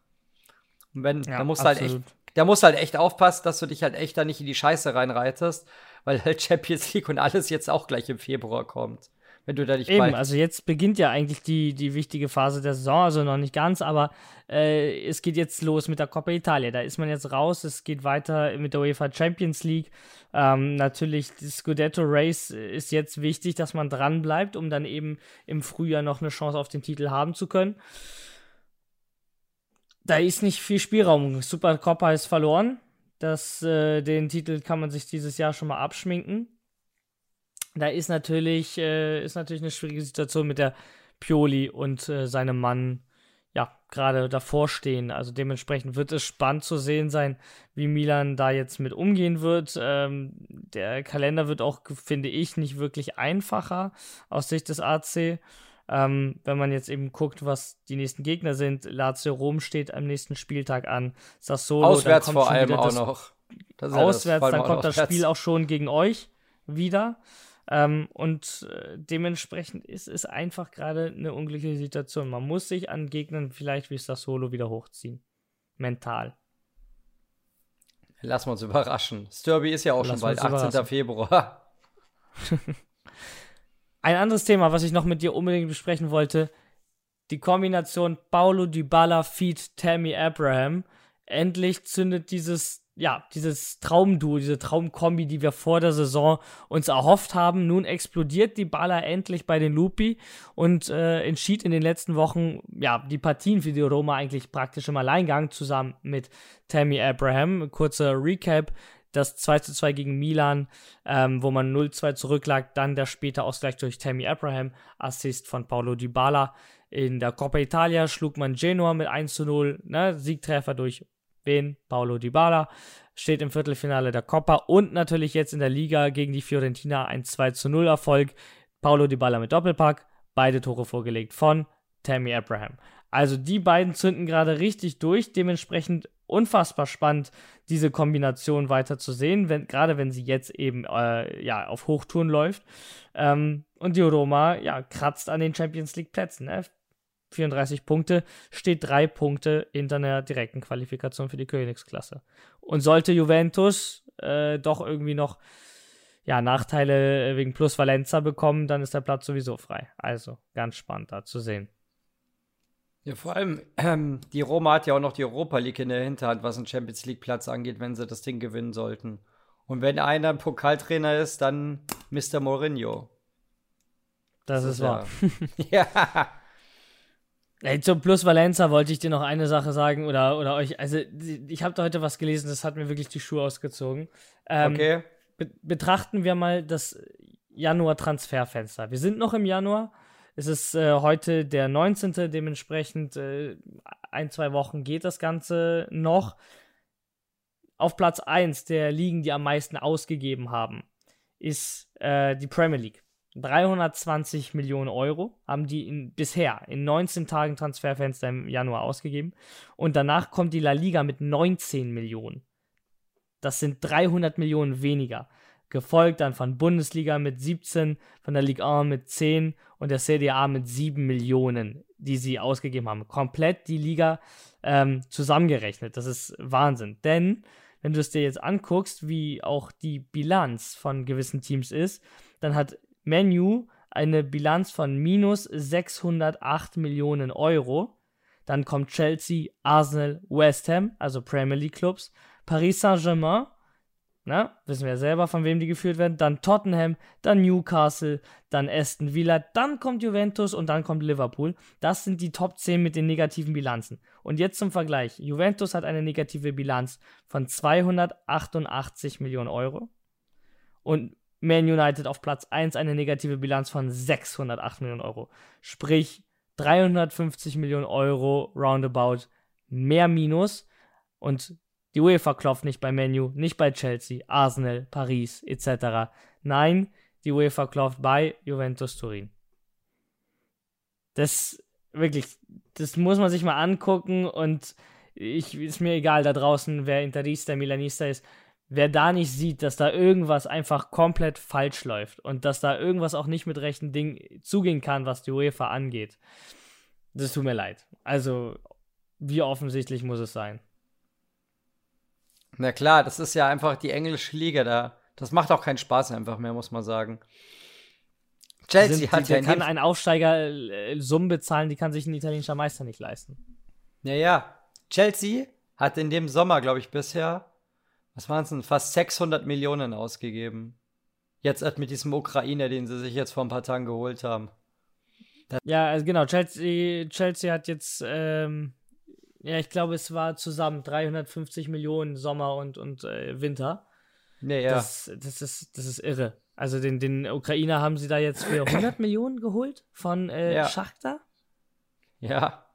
Und wenn, ja, da musst halt echt, da musst halt echt aufpassen, dass du dich halt echt da nicht in die Scheiße reinreitest, weil halt Champions League und alles jetzt auch gleich im Februar kommt. Wenn du da nicht Eben, also jetzt beginnt ja eigentlich die, die wichtige Phase der Saison, also noch nicht ganz, aber äh, es geht jetzt los mit der Coppa Italia. Da ist man jetzt raus, es geht weiter mit der UEFA Champions League. Ähm, natürlich, das Scudetto Race ist jetzt wichtig, dass man dran bleibt, um dann eben im Frühjahr noch eine Chance auf den Titel haben zu können da ist nicht viel Spielraum. Super Coppa ist verloren. Das, äh, den Titel kann man sich dieses Jahr schon mal abschminken. Da ist natürlich, äh, ist natürlich eine schwierige Situation mit der Pioli und äh, seinem Mann, ja, gerade davor stehen. Also dementsprechend wird es spannend zu sehen sein, wie Milan da jetzt mit umgehen wird. Ähm, der Kalender wird auch, finde ich, nicht wirklich einfacher aus Sicht des AC. Ähm, wenn man jetzt eben guckt, was die nächsten Gegner sind, Lazio Rom steht am nächsten Spieltag an, Sassolo. Auswärts vor allem auch noch. auswärts, ja dann kommt das Spiel auch schon gegen euch wieder. Ähm, und äh, dementsprechend ist es einfach gerade eine unglückliche Situation. Man muss sich an Gegnern vielleicht wie Sassolo wieder hochziehen. Mental. Lassen wir uns überraschen. Sturby ist ja auch Lass schon bald 18. Februar. Ein anderes Thema, was ich noch mit dir unbedingt besprechen wollte, die Kombination Paulo Dybala feed Tammy Abraham. Endlich zündet dieses, ja, dieses Traumduo, diese Traumkombi, die wir vor der Saison uns erhofft haben. Nun explodiert Dybala endlich bei den Lupi und äh, entschied in den letzten Wochen, ja, die Partien für die Roma eigentlich praktisch im Alleingang zusammen mit Tammy Abraham. Kurzer Recap das 2 zu 2 gegen Milan, ähm, wo man 0-2 zurücklag, dann der späte Ausgleich durch Tammy Abraham, Assist von Paulo Dybala. In der Coppa Italia schlug man Genoa mit 1 zu 0, ne, Siegtreffer durch wen? Paulo Dybala. Steht im Viertelfinale der Coppa und natürlich jetzt in der Liga gegen die Fiorentina ein 2 zu 0 Erfolg. Paulo Dybala mit Doppelpack, beide Tore vorgelegt von Tammy Abraham. Also die beiden zünden gerade richtig durch, dementsprechend unfassbar spannend, diese Kombination weiter zu sehen, wenn, gerade wenn sie jetzt eben äh, ja, auf Hochtouren läuft. Ähm, und die Roma ja, kratzt an den Champions League Plätzen. Ne? 34 Punkte, steht drei Punkte hinter einer direkten Qualifikation für die Königsklasse. Und sollte Juventus äh, doch irgendwie noch ja, Nachteile wegen Plus Valenza bekommen, dann ist der Platz sowieso frei. Also ganz spannend da zu sehen. Ja, vor allem, ähm, die Roma hat ja auch noch die Europa League in der Hinterhand, was einen Champions League-Platz angeht, wenn sie das Ding gewinnen sollten. Und wenn einer ein Pokaltrainer ist, dann Mr. Mourinho. Das, das ist wahr. Ja. Ey, zum Plus Valenza wollte ich dir noch eine Sache sagen oder, oder euch. Also, ich habe da heute was gelesen, das hat mir wirklich die Schuhe ausgezogen. Ähm, okay. Be betrachten wir mal das Januar-Transferfenster. Wir sind noch im Januar. Es ist äh, heute der 19. Dementsprechend äh, ein, zwei Wochen geht das Ganze noch. Auf Platz 1 der Ligen, die am meisten ausgegeben haben, ist äh, die Premier League. 320 Millionen Euro haben die in, bisher in 19 Tagen Transferfenster im Januar ausgegeben. Und danach kommt die La Liga mit 19 Millionen. Das sind 300 Millionen weniger. Gefolgt dann von Bundesliga mit 17, von der Ligue 1 mit 10 und der CDA mit 7 Millionen, die sie ausgegeben haben. Komplett die Liga ähm, zusammengerechnet. Das ist Wahnsinn. Denn, wenn du es dir jetzt anguckst, wie auch die Bilanz von gewissen Teams ist, dann hat Menu eine Bilanz von minus 608 Millionen Euro. Dann kommt Chelsea, Arsenal, West Ham, also Premier League Clubs, Paris Saint-Germain, na, wissen wir selber, von wem die geführt werden, dann Tottenham, dann Newcastle, dann Aston Villa, dann kommt Juventus und dann kommt Liverpool. Das sind die Top 10 mit den negativen Bilanzen. Und jetzt zum Vergleich. Juventus hat eine negative Bilanz von 288 Millionen Euro und man United auf Platz 1 eine negative Bilanz von 608 Millionen Euro. Sprich 350 Millionen Euro roundabout mehr Minus. Und die UEFA klopft nicht bei Menu, nicht bei Chelsea, Arsenal, Paris etc. Nein, die UEFA klopft bei Juventus Turin. Das wirklich, das muss man sich mal angucken und ich ist mir egal da draußen, wer Interista, Milanista ist wer da nicht sieht, dass da irgendwas einfach komplett falsch läuft und dass da irgendwas auch nicht mit rechten Dingen zugehen kann, was die UEFA angeht, das tut mir leid. Also, wie offensichtlich muss es sein? Na klar, das ist ja einfach die englische Liga da. Das macht auch keinen Spaß einfach mehr, muss man sagen. Chelsea Sind, hat die, ja. kann ein Aufsteiger äh, Summen bezahlen, die kann sich ein italienischer Meister nicht leisten. Ja, ja. Chelsea hat in dem Sommer, glaube ich, bisher was waren es denn, fast 600 Millionen ausgegeben. Jetzt mit diesem Ukrainer, den sie sich jetzt vor ein paar Tagen geholt haben. Das ja, also genau, Chelsea, Chelsea hat jetzt, ähm, ja, ich glaube, es war zusammen 350 Millionen Sommer und, und äh, Winter. Nee, ja. Das, das, ist, das ist irre. Also den, den Ukrainer haben sie da jetzt für 100 Millionen geholt von äh, ja. Schachter. Ja.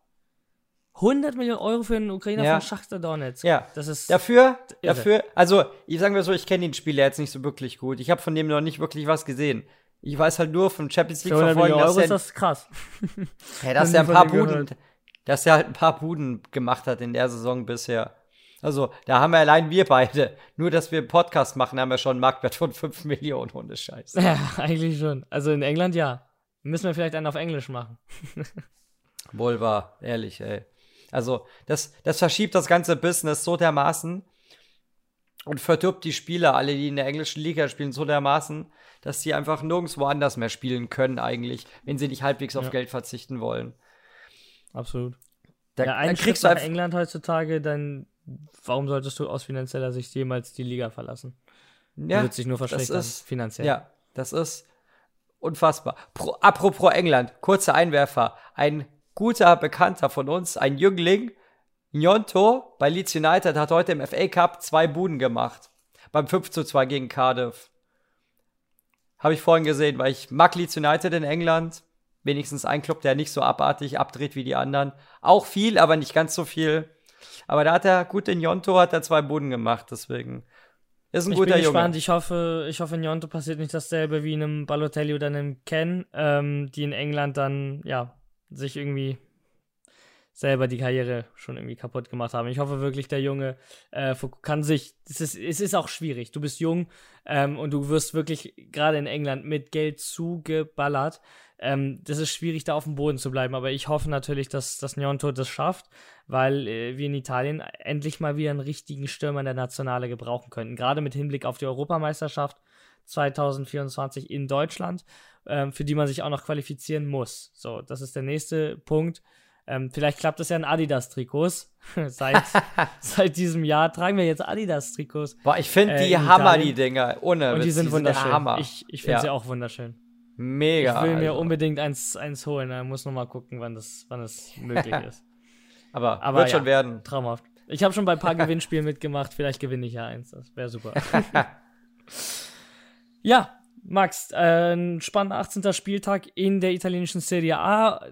100 Millionen Euro für einen Ukrainer ja. von Schachter Donetsk. Ja. Das ist dafür, irre. dafür, also, ich sagen wir so, ich kenne den Spieler jetzt nicht so wirklich gut. Ich habe von dem noch nicht wirklich was gesehen. Ich weiß halt nur vom Champions League verfolgen, Millionen Euro ist das krass. ja, dass er ein paar Buden, dass er halt ein paar Buden gemacht hat in der Saison bisher. Also, da haben wir allein wir beide, nur dass wir einen Podcast machen, haben wir schon einen Marktwert von 5 Millionen ohne Scheiß. Ja, eigentlich schon. Also in England ja. Müssen wir vielleicht einen auf Englisch machen. Wohl wahr, ehrlich, ey. Also, das, das verschiebt das ganze Business so dermaßen und verdirbt die Spieler, alle, die in der englischen Liga spielen, so dermaßen, dass sie einfach nirgendwo anders mehr spielen können, eigentlich, wenn sie nicht halbwegs auf Geld verzichten wollen. Absolut. Da, ja, ein kriegst du nach England heutzutage, dann warum solltest du aus finanzieller Sicht jemals die Liga verlassen? Ja, du wird sich nur verschlechtern, ist, finanziell. Ja, das ist unfassbar. Pro, apropos England, kurzer Einwerfer. Ein guter Bekannter von uns, ein Jüngling, Njonto bei Leeds United, hat heute im FA Cup zwei Buden gemacht. Beim 5 zu 2 gegen Cardiff. Habe ich vorhin gesehen, weil ich mag Leeds United in England. Wenigstens ein Club, der nicht so abartig abdreht wie die anderen. Auch viel, aber nicht ganz so viel. Aber da hat er, gut in Jonto hat er zwei Buden gemacht, deswegen Ist ein ich guter bin Junge. gespannt. Ich hoffe, ich hoffe, in Jonto passiert nicht dasselbe wie in einem Balotelli oder einem Ken, ähm, die in England dann, ja, sich irgendwie selber die Karriere schon irgendwie kaputt gemacht haben. Ich hoffe wirklich, der Junge äh, kann sich, es ist, es ist auch schwierig. Du bist jung ähm, und du wirst wirklich gerade in England mit Geld zugeballert. Ähm, das ist schwierig, da auf dem Boden zu bleiben. Aber ich hoffe natürlich, dass das Njonto das schafft, weil äh, wir in Italien endlich mal wieder einen richtigen Stürmer in der Nationale gebrauchen könnten. Gerade mit Hinblick auf die Europameisterschaft 2024 in Deutschland, ähm, für die man sich auch noch qualifizieren muss. So, das ist der nächste Punkt. Ähm, vielleicht klappt es ja in Adidas-Trikots. seit, seit diesem Jahr tragen wir jetzt Adidas-Trikots. Boah, ich finde äh, die in Hammer, die Dinger. Ohne Und die sind der wunderschön. Hammer. Ich, ich finde Ja. sie auch wunderschön. Mega. Ich will mir also. unbedingt eins, eins holen. Da muss noch mal gucken, wann das, wann das möglich ist. Aber, Aber wird ja. schon werden. Traumhaft. Ich habe schon bei ein paar Gewinnspielen mitgemacht. Vielleicht gewinne ich ja eins. Das wäre super. ja, Max, äh, ein spannender 18. Spieltag in der italienischen Serie A.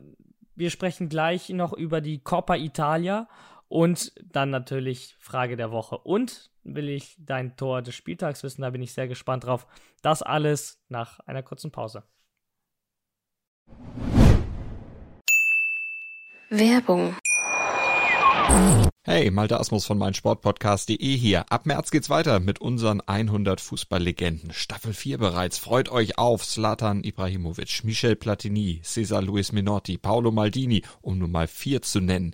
Wir sprechen gleich noch über die Coppa Italia und dann natürlich Frage der Woche. Und will ich dein Tor des Spieltags wissen? Da bin ich sehr gespannt drauf. Das alles nach einer kurzen Pause. Werbung, Hey, Malte Asmus von meinsportpodcast.de hier. Ab März geht's weiter mit unseren 100 Fußballlegenden. Staffel 4 bereits. Freut euch auf Zlatan Ibrahimovic, Michel Platini, Cesar Luis Minotti, Paolo Maldini, um nur mal vier zu nennen.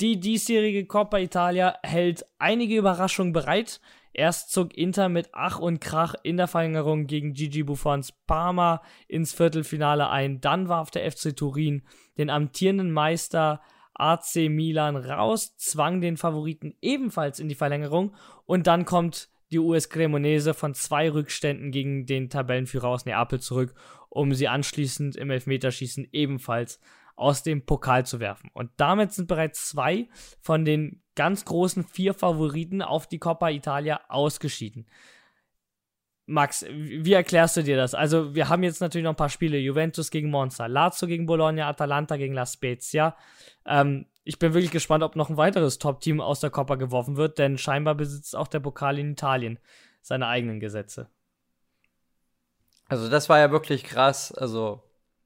Die diesjährige Coppa Italia hält einige Überraschungen bereit. Erst zog Inter mit Ach und Krach in der Verlängerung gegen Gigi Buffons Parma ins Viertelfinale ein. Dann warf der FC Turin den amtierenden Meister AC Milan raus, zwang den Favoriten ebenfalls in die Verlängerung und dann kommt die US Cremonese von zwei Rückständen gegen den Tabellenführer aus Neapel zurück, um sie anschließend im Elfmeterschießen ebenfalls aus dem Pokal zu werfen. Und damit sind bereits zwei von den ganz großen vier Favoriten auf die Coppa Italia ausgeschieden. Max, wie erklärst du dir das? Also, wir haben jetzt natürlich noch ein paar Spiele. Juventus gegen Monza, Lazio gegen Bologna, Atalanta gegen La Spezia. Ähm, ich bin wirklich gespannt, ob noch ein weiteres Top-Team aus der Coppa geworfen wird, denn scheinbar besitzt auch der Pokal in Italien seine eigenen Gesetze. Also das war ja wirklich krass. Also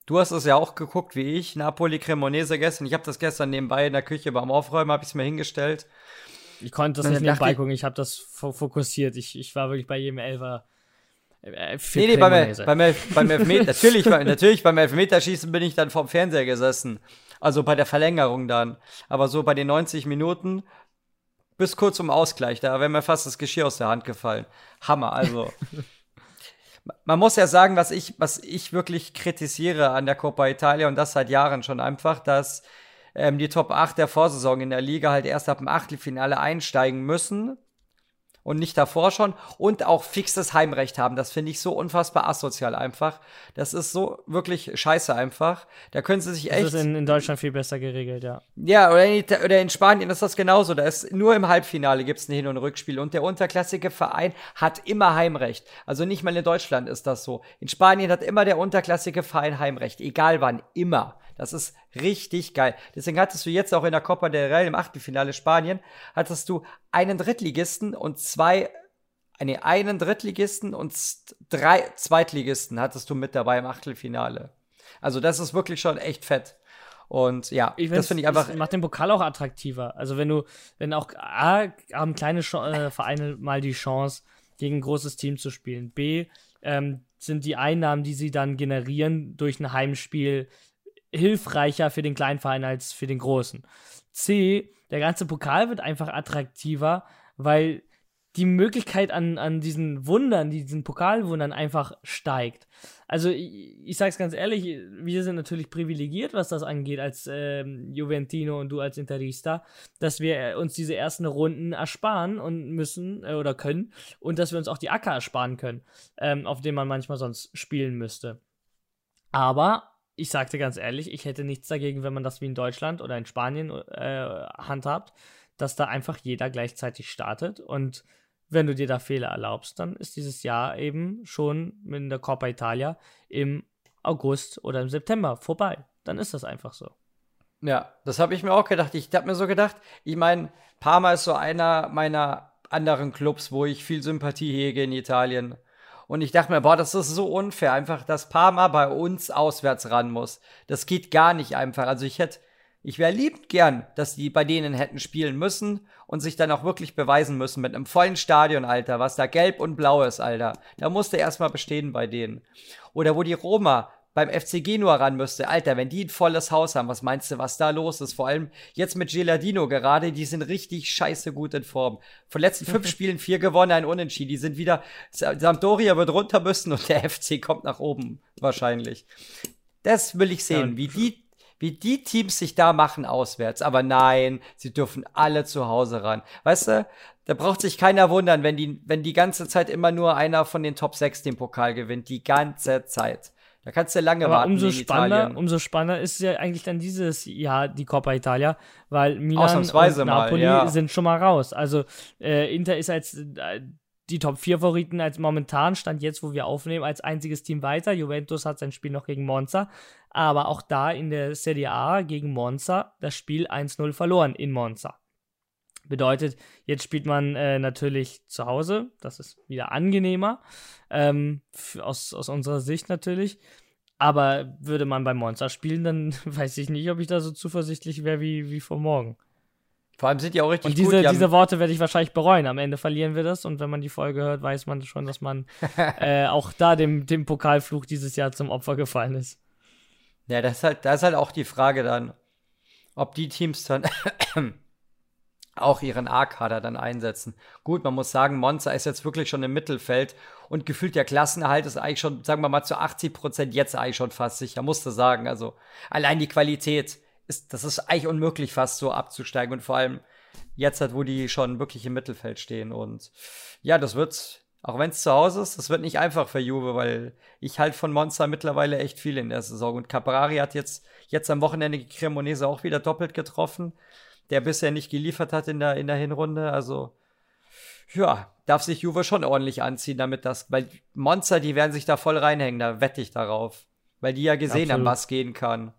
du hast es ja auch geguckt wie ich, Napoli Cremonese gestern. Ich habe das gestern nebenbei in der Küche beim Aufräumen, habe ich es mir hingestellt. Ich konnte das nicht nebenbei ich- gucken, ich habe das fo- fokussiert. Ich, ich war wirklich bei jedem Elfer. Äh, für Nee, nee, beim, Cremonese. beim, Elf- beim Elfmeter, natürlich, beim- natürlich beim Elfmeterschießen bin ich dann vorm Fernseher gesessen. Also bei der Verlängerung dann. Aber so bei den 90 Minuten bis kurz zum Ausgleich, da wäre mir fast das Geschirr aus der Hand gefallen. Hammer, also. Man muss ja sagen, was ich, was ich wirklich kritisiere an der Coppa Italia und das seit Jahren schon einfach, dass ähm, die Top 8 der Vorsaison in der Liga halt erst ab dem Achtelfinale einsteigen müssen und nicht davor schon und auch fixes Heimrecht haben. Das finde ich so unfassbar asozial einfach. Das ist so wirklich scheiße einfach. Da können sie sich das echt. ist in, in Deutschland viel besser geregelt, ja. Ja, oder in, oder in Spanien ist das genauso. Da ist nur im Halbfinale gibt es ein Hin- und Rückspiel und der unterklassige Verein hat immer Heimrecht. Also nicht mal in Deutschland ist das so. In Spanien hat immer der unterklassige Verein Heimrecht, egal wann, immer. Das ist richtig geil. Deswegen hattest du jetzt auch in der Copa del Rey im Achtelfinale Spanien, hattest du einen Drittligisten und zwei, nee, einen Drittligisten und drei Zweitligisten hattest du mit dabei im Achtelfinale. Also das ist wirklich schon echt fett. Und ja, Ich das finde ich einfach. Es macht den Pokal auch attraktiver. Also wenn du, wenn auch A, haben kleine Ch äh, Vereine mal die Chance, gegen ein großes Team zu spielen. B, ähm, sind die Einnahmen, die sie dann generieren durch ein Heimspiel, hilfreicher für den kleinen Verein als für den großen. C, der ganze Pokal wird einfach attraktiver, weil die Möglichkeit an, an diesen Wundern, diesen Pokalwundern einfach steigt. Also ich, ich sage es ganz ehrlich, wir sind natürlich privilegiert, was das angeht, als ähm, Juventino und du als Interista, dass wir uns diese ersten Runden ersparen und müssen äh, oder können und dass wir uns auch die Acker ersparen können, ähm, auf denen man manchmal sonst spielen müsste. Aber ich sagte ganz ehrlich, ich hätte nichts dagegen, wenn man das wie in Deutschland oder in Spanien äh, handhabt, dass da einfach jeder gleichzeitig startet und wenn du dir da Fehler erlaubst, dann ist dieses Jahr eben schon in der Coppa Italia im August oder im September vorbei. Dann ist das einfach so. Ja, das habe ich mir auch gedacht. Ich habe mir so gedacht, ich meine, Parma ist so einer meiner anderen Clubs, wo ich viel Sympathie hege in Italien. Und ich dachte mir, boah, das ist so unfair, einfach, dass Parma bei uns auswärts ran muss. Das geht gar nicht einfach. Also ich hätte ich wäre liebend gern, dass die bei denen hätten spielen müssen und sich dann auch wirklich beweisen müssen mit einem vollen Stadion, Alter, was da gelb und blau ist, Alter. Da musste erstmal bestehen bei denen. Oder wo die Roma beim FC Genua ran müsste. Alter, wenn die ein volles Haus haben, was meinst du, was da los ist? Vor allem jetzt mit Geladino gerade, die sind richtig scheiße gut in Form. Von letzten fünf Spielen vier gewonnen, ein Unentschieden. Die sind wieder, Sampdoria wird runter müssen und der FC kommt nach oben, wahrscheinlich. Das will ich sehen, wie die wie die Teams sich da machen auswärts. Aber nein, sie dürfen alle zu Hause ran. Weißt du, da braucht sich keiner wundern, wenn die, wenn die ganze Zeit immer nur einer von den Top 6 den Pokal gewinnt. Die ganze Zeit. Da kannst du lange Aber warten. Umso spannender, umso spannender ist ja eigentlich dann dieses Jahr die Coppa Italia, weil Milan und Napoli mal, ja. sind schon mal raus. Also äh, Inter ist als äh, die Top 4 Favoriten als momentan stand jetzt, wo wir aufnehmen, als einziges Team weiter. Juventus hat sein Spiel noch gegen Monza, aber auch da in der Serie A gegen Monza das Spiel 1-0 verloren in Monza. Bedeutet, jetzt spielt man äh, natürlich zu Hause, das ist wieder angenehmer, ähm, aus, aus unserer Sicht natürlich. Aber würde man bei Monza spielen, dann weiß ich nicht, ob ich da so zuversichtlich wäre wie, wie vor morgen. Vor allem sind die auch richtig und diese, gut. Die diese Worte werde ich wahrscheinlich bereuen. Am Ende verlieren wir das und wenn man die Folge hört, weiß man schon, dass man äh, auch da dem, dem Pokalfluch dieses Jahr zum Opfer gefallen ist. Ja, das ist halt, das ist halt auch die Frage dann, ob die Teams dann auch ihren A-Kader dann einsetzen. Gut, man muss sagen, Monza ist jetzt wirklich schon im Mittelfeld und gefühlt der Klassenerhalt ist eigentlich schon, sagen wir mal, zu 80 Prozent jetzt eigentlich schon fast sicher, musste sagen. Also allein die Qualität ist, das ist eigentlich unmöglich fast so abzusteigen und vor allem jetzt halt, wo die schon wirklich im Mittelfeld stehen und ja, das wird, auch wenn es zu Hause ist, das wird nicht einfach für Juve, weil ich halt von Monster mittlerweile echt viel in der Saison und Caprari hat jetzt, jetzt am Wochenende Cremonese auch wieder doppelt getroffen, der bisher nicht geliefert hat in der, in der Hinrunde, also ja, darf sich Juve schon ordentlich anziehen, damit das, weil Monster, die werden sich da voll reinhängen, da wette ich darauf. Weil die ja gesehen Absolut. haben, was gehen kann.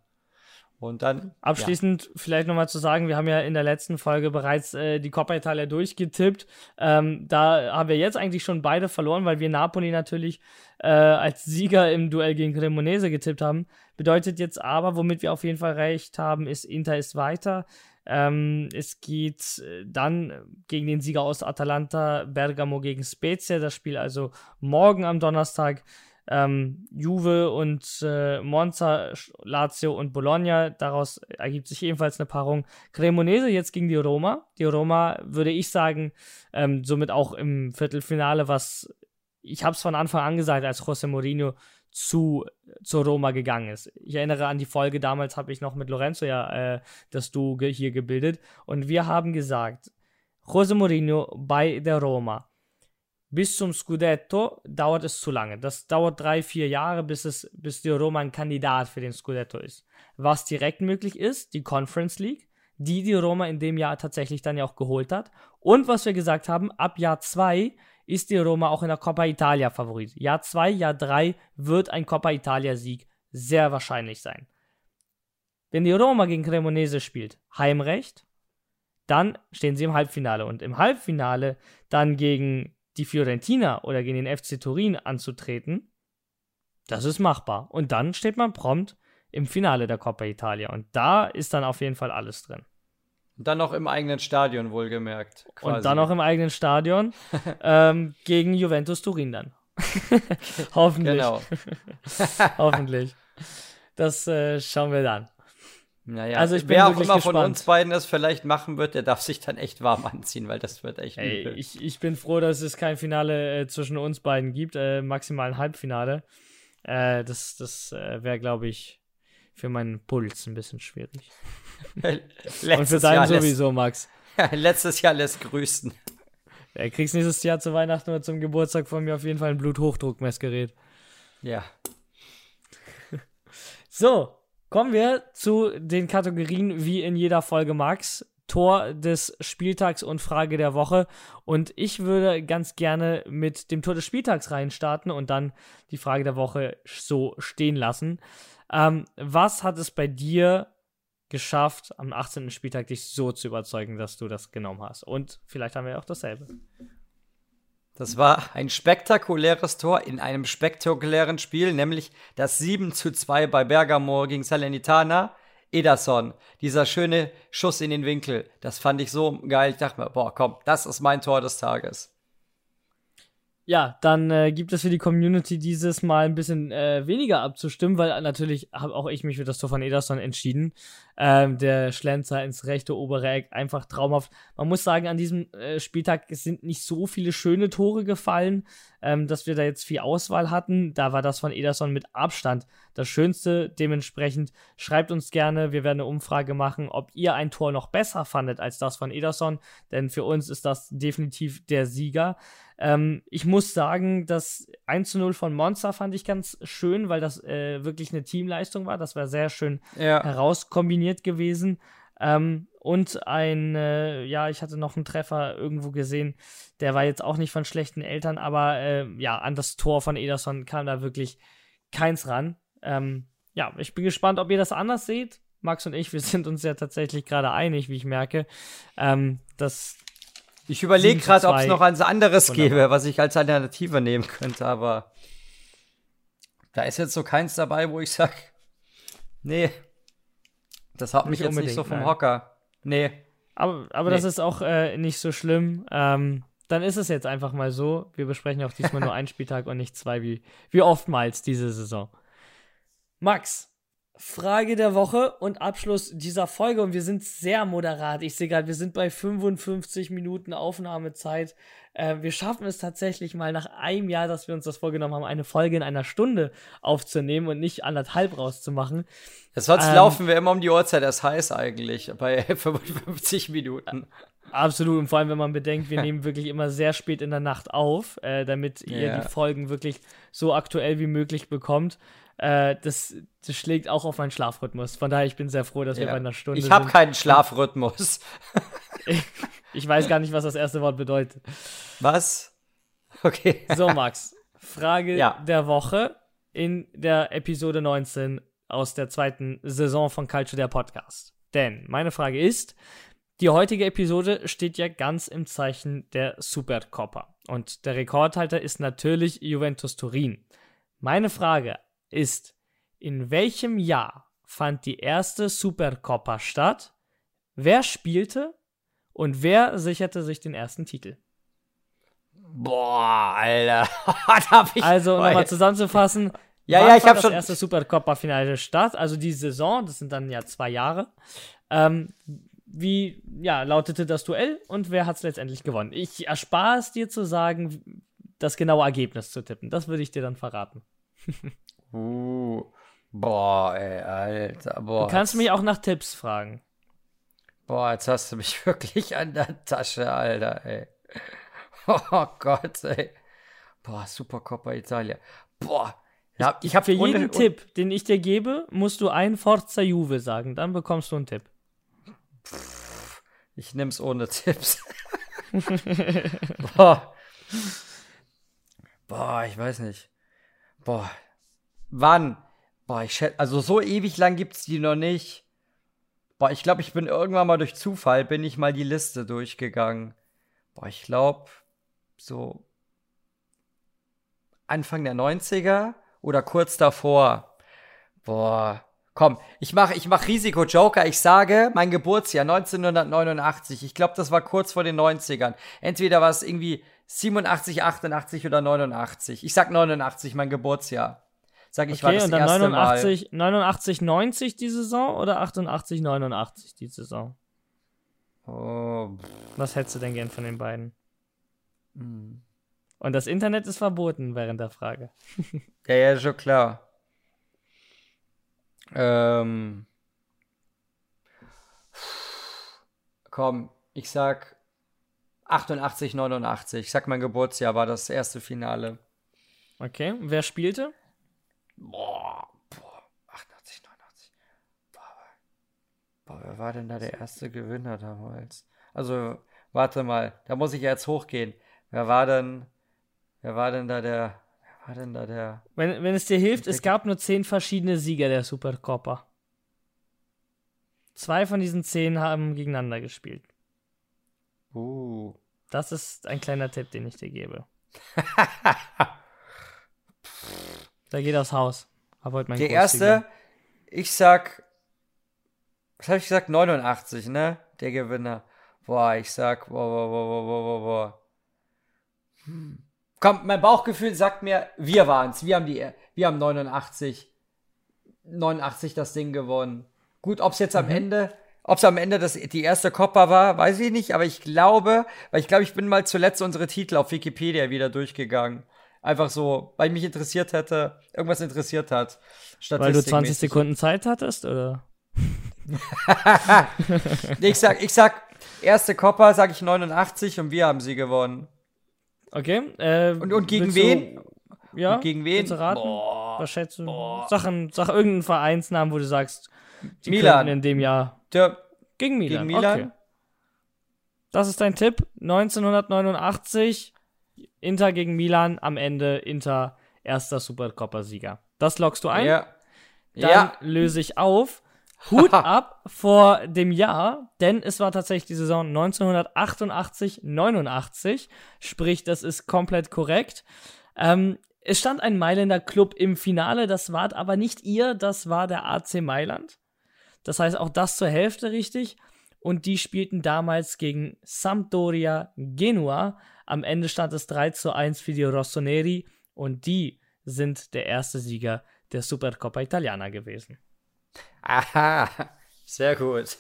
Und dann. Abschließend ja. vielleicht nochmal zu sagen, wir haben ja in der letzten Folge bereits äh, die Coppa Italia durchgetippt. Ähm, da haben wir jetzt eigentlich schon beide verloren, weil wir Napoli natürlich äh, als Sieger im Duell gegen Cremonese getippt haben. Bedeutet jetzt aber, womit wir auf jeden Fall recht haben, ist Inter ist weiter. Ähm, es geht äh, dann gegen den Sieger aus Atalanta, Bergamo gegen Spezia. Das Spiel also morgen am Donnerstag ähm, Juve und äh, Monza, Lazio und Bologna. Daraus ergibt sich ebenfalls eine Paarung. Cremonese jetzt gegen die Roma. Die Roma würde ich sagen, ähm, somit auch im Viertelfinale, was ich habe es von Anfang an gesagt, als José Mourinho zu, zu Roma gegangen ist. Ich erinnere an die Folge, damals habe ich noch mit Lorenzo ja äh, das Du hier gebildet und wir haben gesagt, José Mourinho bei der Roma bis zum Scudetto dauert es zu lange. Das dauert drei, vier Jahre, bis, es, bis die Roma ein Kandidat für den Scudetto ist. Was direkt möglich ist, die Conference League, die die Roma in dem Jahr tatsächlich dann ja auch geholt hat. Und was wir gesagt haben, ab Jahr zwei ist die Roma auch in der Coppa Italia Favorit. Jahr zwei, Jahr drei wird ein Coppa Italia Sieg sehr wahrscheinlich sein. Wenn die Roma gegen Cremonese spielt, Heimrecht, dann stehen sie im Halbfinale. Und im Halbfinale dann gegen die Fiorentina oder gegen den FC Turin anzutreten, das ist machbar. Und dann steht man prompt im Finale der Coppa Italia. Und da ist dann auf jeden Fall alles drin. Und dann noch im eigenen Stadion, wohlgemerkt. Quasi. Und dann noch im eigenen Stadion ähm, gegen Juventus Turin dann. Hoffentlich. Genau. Hoffentlich. Das äh, schauen wir dann. Naja, Also ich bin wer auch immer von gespannt. uns beiden es vielleicht machen wird, der darf sich dann echt warm anziehen, weil das wird echt Ey, übel. ich, ich bin froh, dass es kein Finale äh, zwischen uns beiden gibt, äh, maximal ein Halbfinale. Äh, das das äh, wäre, glaube ich, für meinen Puls ein bisschen schwierig. Letztes Und für deinen Jahr sowieso, Max. Letztes Jahr lässt grüßen. Er kriegst nächstes Jahr zu Weihnachten oder zum Geburtstag von mir auf jeden Fall ein Bluthochdruckmessgerät. Ja. So, kommen wir zu den Kategorien wie in jeder Folge Max. Tor des Spieltags und Frage der Woche. Und ich würde ganz gerne mit dem Tor des Spieltags reinstarten und dann die Frage der Woche so stehen lassen. Ähm, was hat es bei dir geschafft, am 18. Spieltag dich so zu überzeugen, dass du das genommen hast? Und vielleicht haben wir auch dasselbe. Das war ein spektakuläres Tor in einem spektakulären Spiel, nämlich das 7 zu 2 bei Bergamo gegen Salernitana. Ederson, dieser schöne Schuss in den Winkel, das fand ich so geil. Ich dachte mir, boah, komm, das ist mein Tor des Tages. Ja, dann äh, gibt es für die Community dieses Mal ein bisschen äh, weniger abzustimmen, weil natürlich habe auch ich mich für das Tor von Ederson entschieden. Ähm, der Schlenzer ins rechte obere Eck, einfach traumhaft. Man muss sagen, an diesem äh, Spieltag sind nicht so viele schöne Tore gefallen, ähm, dass wir da jetzt viel Auswahl hatten. Da war das von Ederson mit Abstand das Schönste. Dementsprechend schreibt uns gerne, wir werden eine Umfrage machen, ob ihr ein Tor noch besser fandet als das von Ederson, denn für uns ist das definitiv der Sieger. Ähm, ich muss sagen, das 1 zu 0 von Monza fand ich ganz schön, weil das äh, wirklich eine Teamleistung war. Das war sehr schön Ja. herauskombiniert gewesen. Ähm, und ein, äh, ja, ich hatte noch einen Treffer irgendwo gesehen, der war jetzt auch nicht von schlechten Eltern, aber äh, ja, an das Tor von Ederson kam da wirklich keins ran. Ähm, ja, ich bin gespannt, ob ihr das anders seht. Max und ich, wir sind uns ja tatsächlich gerade einig, wie ich merke. Ähm, das Ich überlege 7 zu gerade, ob es 2. noch eins anderes Wunderbar. gäbe, was ich als Alternative nehmen könnte, aber da ist jetzt so keins dabei, wo ich sage, nee, das haut mich jetzt nicht so vom nein. Hocker. Nee. Aber, aber Nee. das ist auch äh, nicht so schlimm. Ähm, dann ist es jetzt einfach mal so. Wir besprechen auch diesmal nur einen Spieltag und nicht zwei, wie, wie oftmals diese Saison. Max, Frage der Woche und Abschluss dieser Folge. Und wir sind sehr moderat. Ich sehe gerade, wir sind bei 55 Minuten Aufnahmezeit. Äh, wir schaffen es tatsächlich mal nach einem Jahr, dass wir uns das vorgenommen haben, eine Folge in einer Stunde aufzunehmen und nicht anderthalb rauszumachen. Sonst Ähm, laufen wir immer um die Uhrzeit, das heiß eigentlich, bei 55 Minuten. Absolut, und vor allem, wenn man bedenkt, wir nehmen wirklich immer sehr spät in der Nacht auf, äh, damit ihr Ja. die Folgen wirklich so aktuell wie möglich bekommt. Äh, das, das schlägt auch auf meinen Schlafrhythmus. Von daher, ich bin sehr froh, dass wir Ja. bei einer Stunde Ich habe keinen Schlafrhythmus. Ich weiß gar nicht, was das erste Wort bedeutet. Was? Okay. So, Max, Frage Ja. der Woche in der Episode 19 aus der zweiten Saison von Culture der Podcast. Denn meine Frage ist, die heutige Episode steht ja ganz im Zeichen der Supercoppa. Und der Rekordhalter ist natürlich Juventus Turin. Meine Frage ist, in welchem Jahr fand die erste Supercoppa statt? Wer spielte und wer sicherte sich den ersten Titel? Boah, Alter. Also, um nochmal zusammenzufassen. Ja, ja, ich fand hab das schon- erste Supercoppa-Finale statt, also die Saison, das sind dann ja zwei Jahre. Ähm, wie, ja, lautete das Duell und wer hat es letztendlich gewonnen? Ich erspare es dir zu sagen, das genaue Ergebnis zu tippen. Das würde ich dir dann verraten. Uh, boah, ey, Alter. Boah, Du kannst mich auch nach Tipps fragen. Boah, jetzt hast du mich wirklich an der Tasche, Alter, ey. Oh Gott, ey. Boah, Supercoppa Italia. Boah. Ja, ich habe Für jeden Tipp, den ich dir gebe, musst du ein Forza Juve sagen. Dann bekommst du einen Tipp. Ich nehm's ohne Tipps. Boah. Boah, ich weiß nicht. Boah. Wann? Boah, ich schätze, also so ewig lang gibt's die noch nicht. Boah, ich glaube, ich bin irgendwann mal durch Zufall, bin ich mal die Liste durchgegangen. Boah, ich glaube, so Anfang der 90er oder kurz davor. Boah. Komm, ich mache ich mach Risiko-Joker. Ich sage, mein Geburtsjahr 1989. Ich glaube, das war kurz vor den 90ern. Entweder war es irgendwie 87, 88 oder 89. Ich sag 89, mein Geburtsjahr. Sag ich, war Okay, das und dann erste 89, 89, 90 die Saison oder 88, 89 die Saison? Mal. Oh, Was hättest du denn gern von den beiden? hm. Und das Internet ist verboten während der Frage. Ja, ja, schon klar. Ähm. Komm, ich sag 88, 89. Ich sag, mein Geburtsjahr war das erste Finale. Okay, wer spielte? Boah, boah, 88, 89. Boah, boah, wer war denn da der erste Gewinner damals? Also, warte mal, da muss ich jetzt hochgehen. Wer war denn, wer war denn da der, wer war denn da der, Wenn, wenn es dir hilft, es gab nur zehn verschiedene Sieger der Supercoppa. Zwei von diesen zehn haben gegeneinander gespielt. uh, Das ist ein kleiner Tipp, den ich dir gebe. Da geht aufs Haus. Hab heute mein Der erste, ich sag, was habe ich gesagt? 89, ne? Der Gewinner. Boah, ich sag, boah, boah, boah, boah, boah, boah, boah. Hm. Komm, mein Bauchgefühl sagt mir, wir waren's. Wir haben die, wir haben 89, 89 das Ding gewonnen. Gut, ob's jetzt am Mhm. Ende, ob's am Ende das, die erste Copper war, weiß ich nicht, aber ich glaube, weil ich glaube, ich bin mal zuletzt unsere Titel auf Wikipedia wieder durchgegangen. Einfach so, weil mich interessiert hätte, irgendwas interessiert hat. Weil du 20 statistikmäßig. Sekunden Zeit hattest, oder? Ich sag, ich sag, erste Copper sag ich 89 und wir haben sie gewonnen. Okay. Äh, Und, und gegen willst du- wen? Ja. Und gegen wen? willst du raten? Boah, Was schätzt du? Sag, ein, sag irgendeinen Vereinsnamen, wo du sagst, die Milan. in dem Jahr der, gegen Milan. Gegen Milan? Okay. Das ist dein Tipp. 1989 Inter gegen Milan, am Ende Inter erster Supercoppa-Sieger. Das lockst du ein? ja. Dann ja, löse ich auf. Hut ab vor dem Jahr, denn es war tatsächlich die Saison 1988, 89. Sprich, das ist komplett korrekt. Ähm, es stand ein Mailänder Club im Finale, das war aber nicht ihr, das war der AC Mailand. Das heißt, auch das zur Hälfte richtig. Und die spielten damals gegen Sampdoria Genua. Am Ende stand es 3 zu 1 für die Rossoneri und die sind der erste Sieger der Supercoppa Italiana gewesen. aha, sehr gut.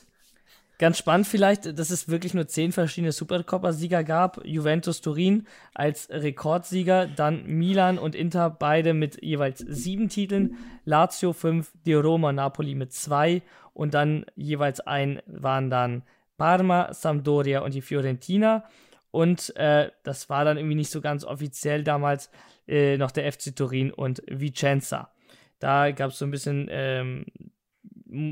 Ganz spannend vielleicht, dass es wirklich nur zehn verschiedene Supercoppa-Sieger gab. Juventus Turin als Rekordsieger, dann Milan und Inter beide mit jeweils sieben Titeln, Lazio fünf, die Roma Napoli mit zwei und dann jeweils ein waren dann Parma, Sampdoria und die Fiorentina. Und äh, das war dann irgendwie nicht so ganz offiziell damals äh, noch der FC Turin und Vicenza. Da gab es so ein bisschen ähm,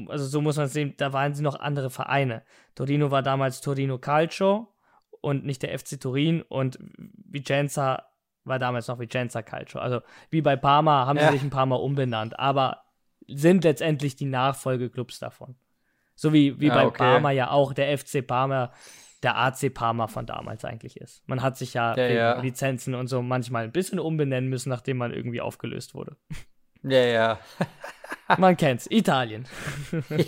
also so muss man es sehen, da waren sie noch andere Vereine. Torino war damals Torino Calcio und nicht der FC Turin und Vicenza war damals noch Vicenza Calcio. Also wie bei Parma haben Ja. sie sich ein paar Mal umbenannt, aber sind letztendlich die Nachfolgeclubs davon. So wie, wie Ah, bei okay. Parma ja auch der FC Parma der AC Parma von damals eigentlich ist. Man hat sich ja, Ja, ja. Lizenzen und so manchmal ein bisschen umbenennen müssen, nachdem man irgendwie aufgelöst wurde. Ja, ja. Man kennt's. Italien.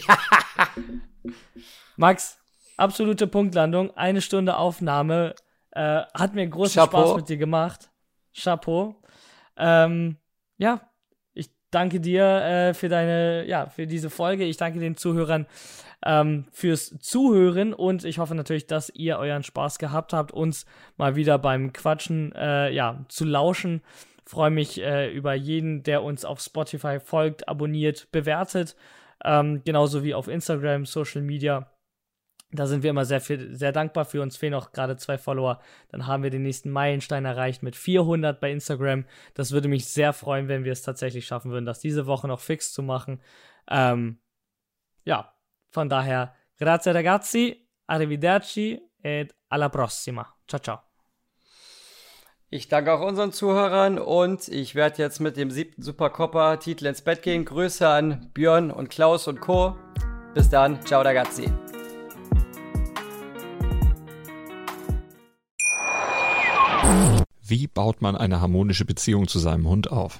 Max, absolute Punktlandung. Eine Stunde Aufnahme. Äh, hat mir großen Chapeau. Spaß mit dir gemacht. Chapeau. Ähm, ja, ich danke dir äh, für deine, ja, für diese Folge. Ich danke den Zuhörern ähm, fürs Zuhören und ich hoffe natürlich, dass ihr euren Spaß gehabt habt, uns mal wieder beim Quatschen, äh, ja, zu lauschen. Freue mich äh, über jeden, der uns auf Spotify folgt, abonniert, bewertet. Ähm, genauso wie auf Instagram, Social Media. Da sind wir immer sehr, viel, sehr dankbar für. Uns fehlen auch gerade zwei Follower. Dann haben wir den nächsten Meilenstein erreicht mit 400 bei Instagram. Das würde mich sehr freuen, wenn wir es tatsächlich schaffen würden, das diese Woche noch fix zu machen. Ähm, ja, von daher, grazie ragazzi, arrivederci et alla prossima. Ciao, ciao. Ich danke auch unseren Zuhörern und ich werde jetzt mit dem siebten Supercoppa-Titel ins Bett gehen. Grüße an Björn und Klaus und Co. Bis dann. Ciao, ragazzi. Wie baut man eine harmonische Beziehung zu seinem Hund auf?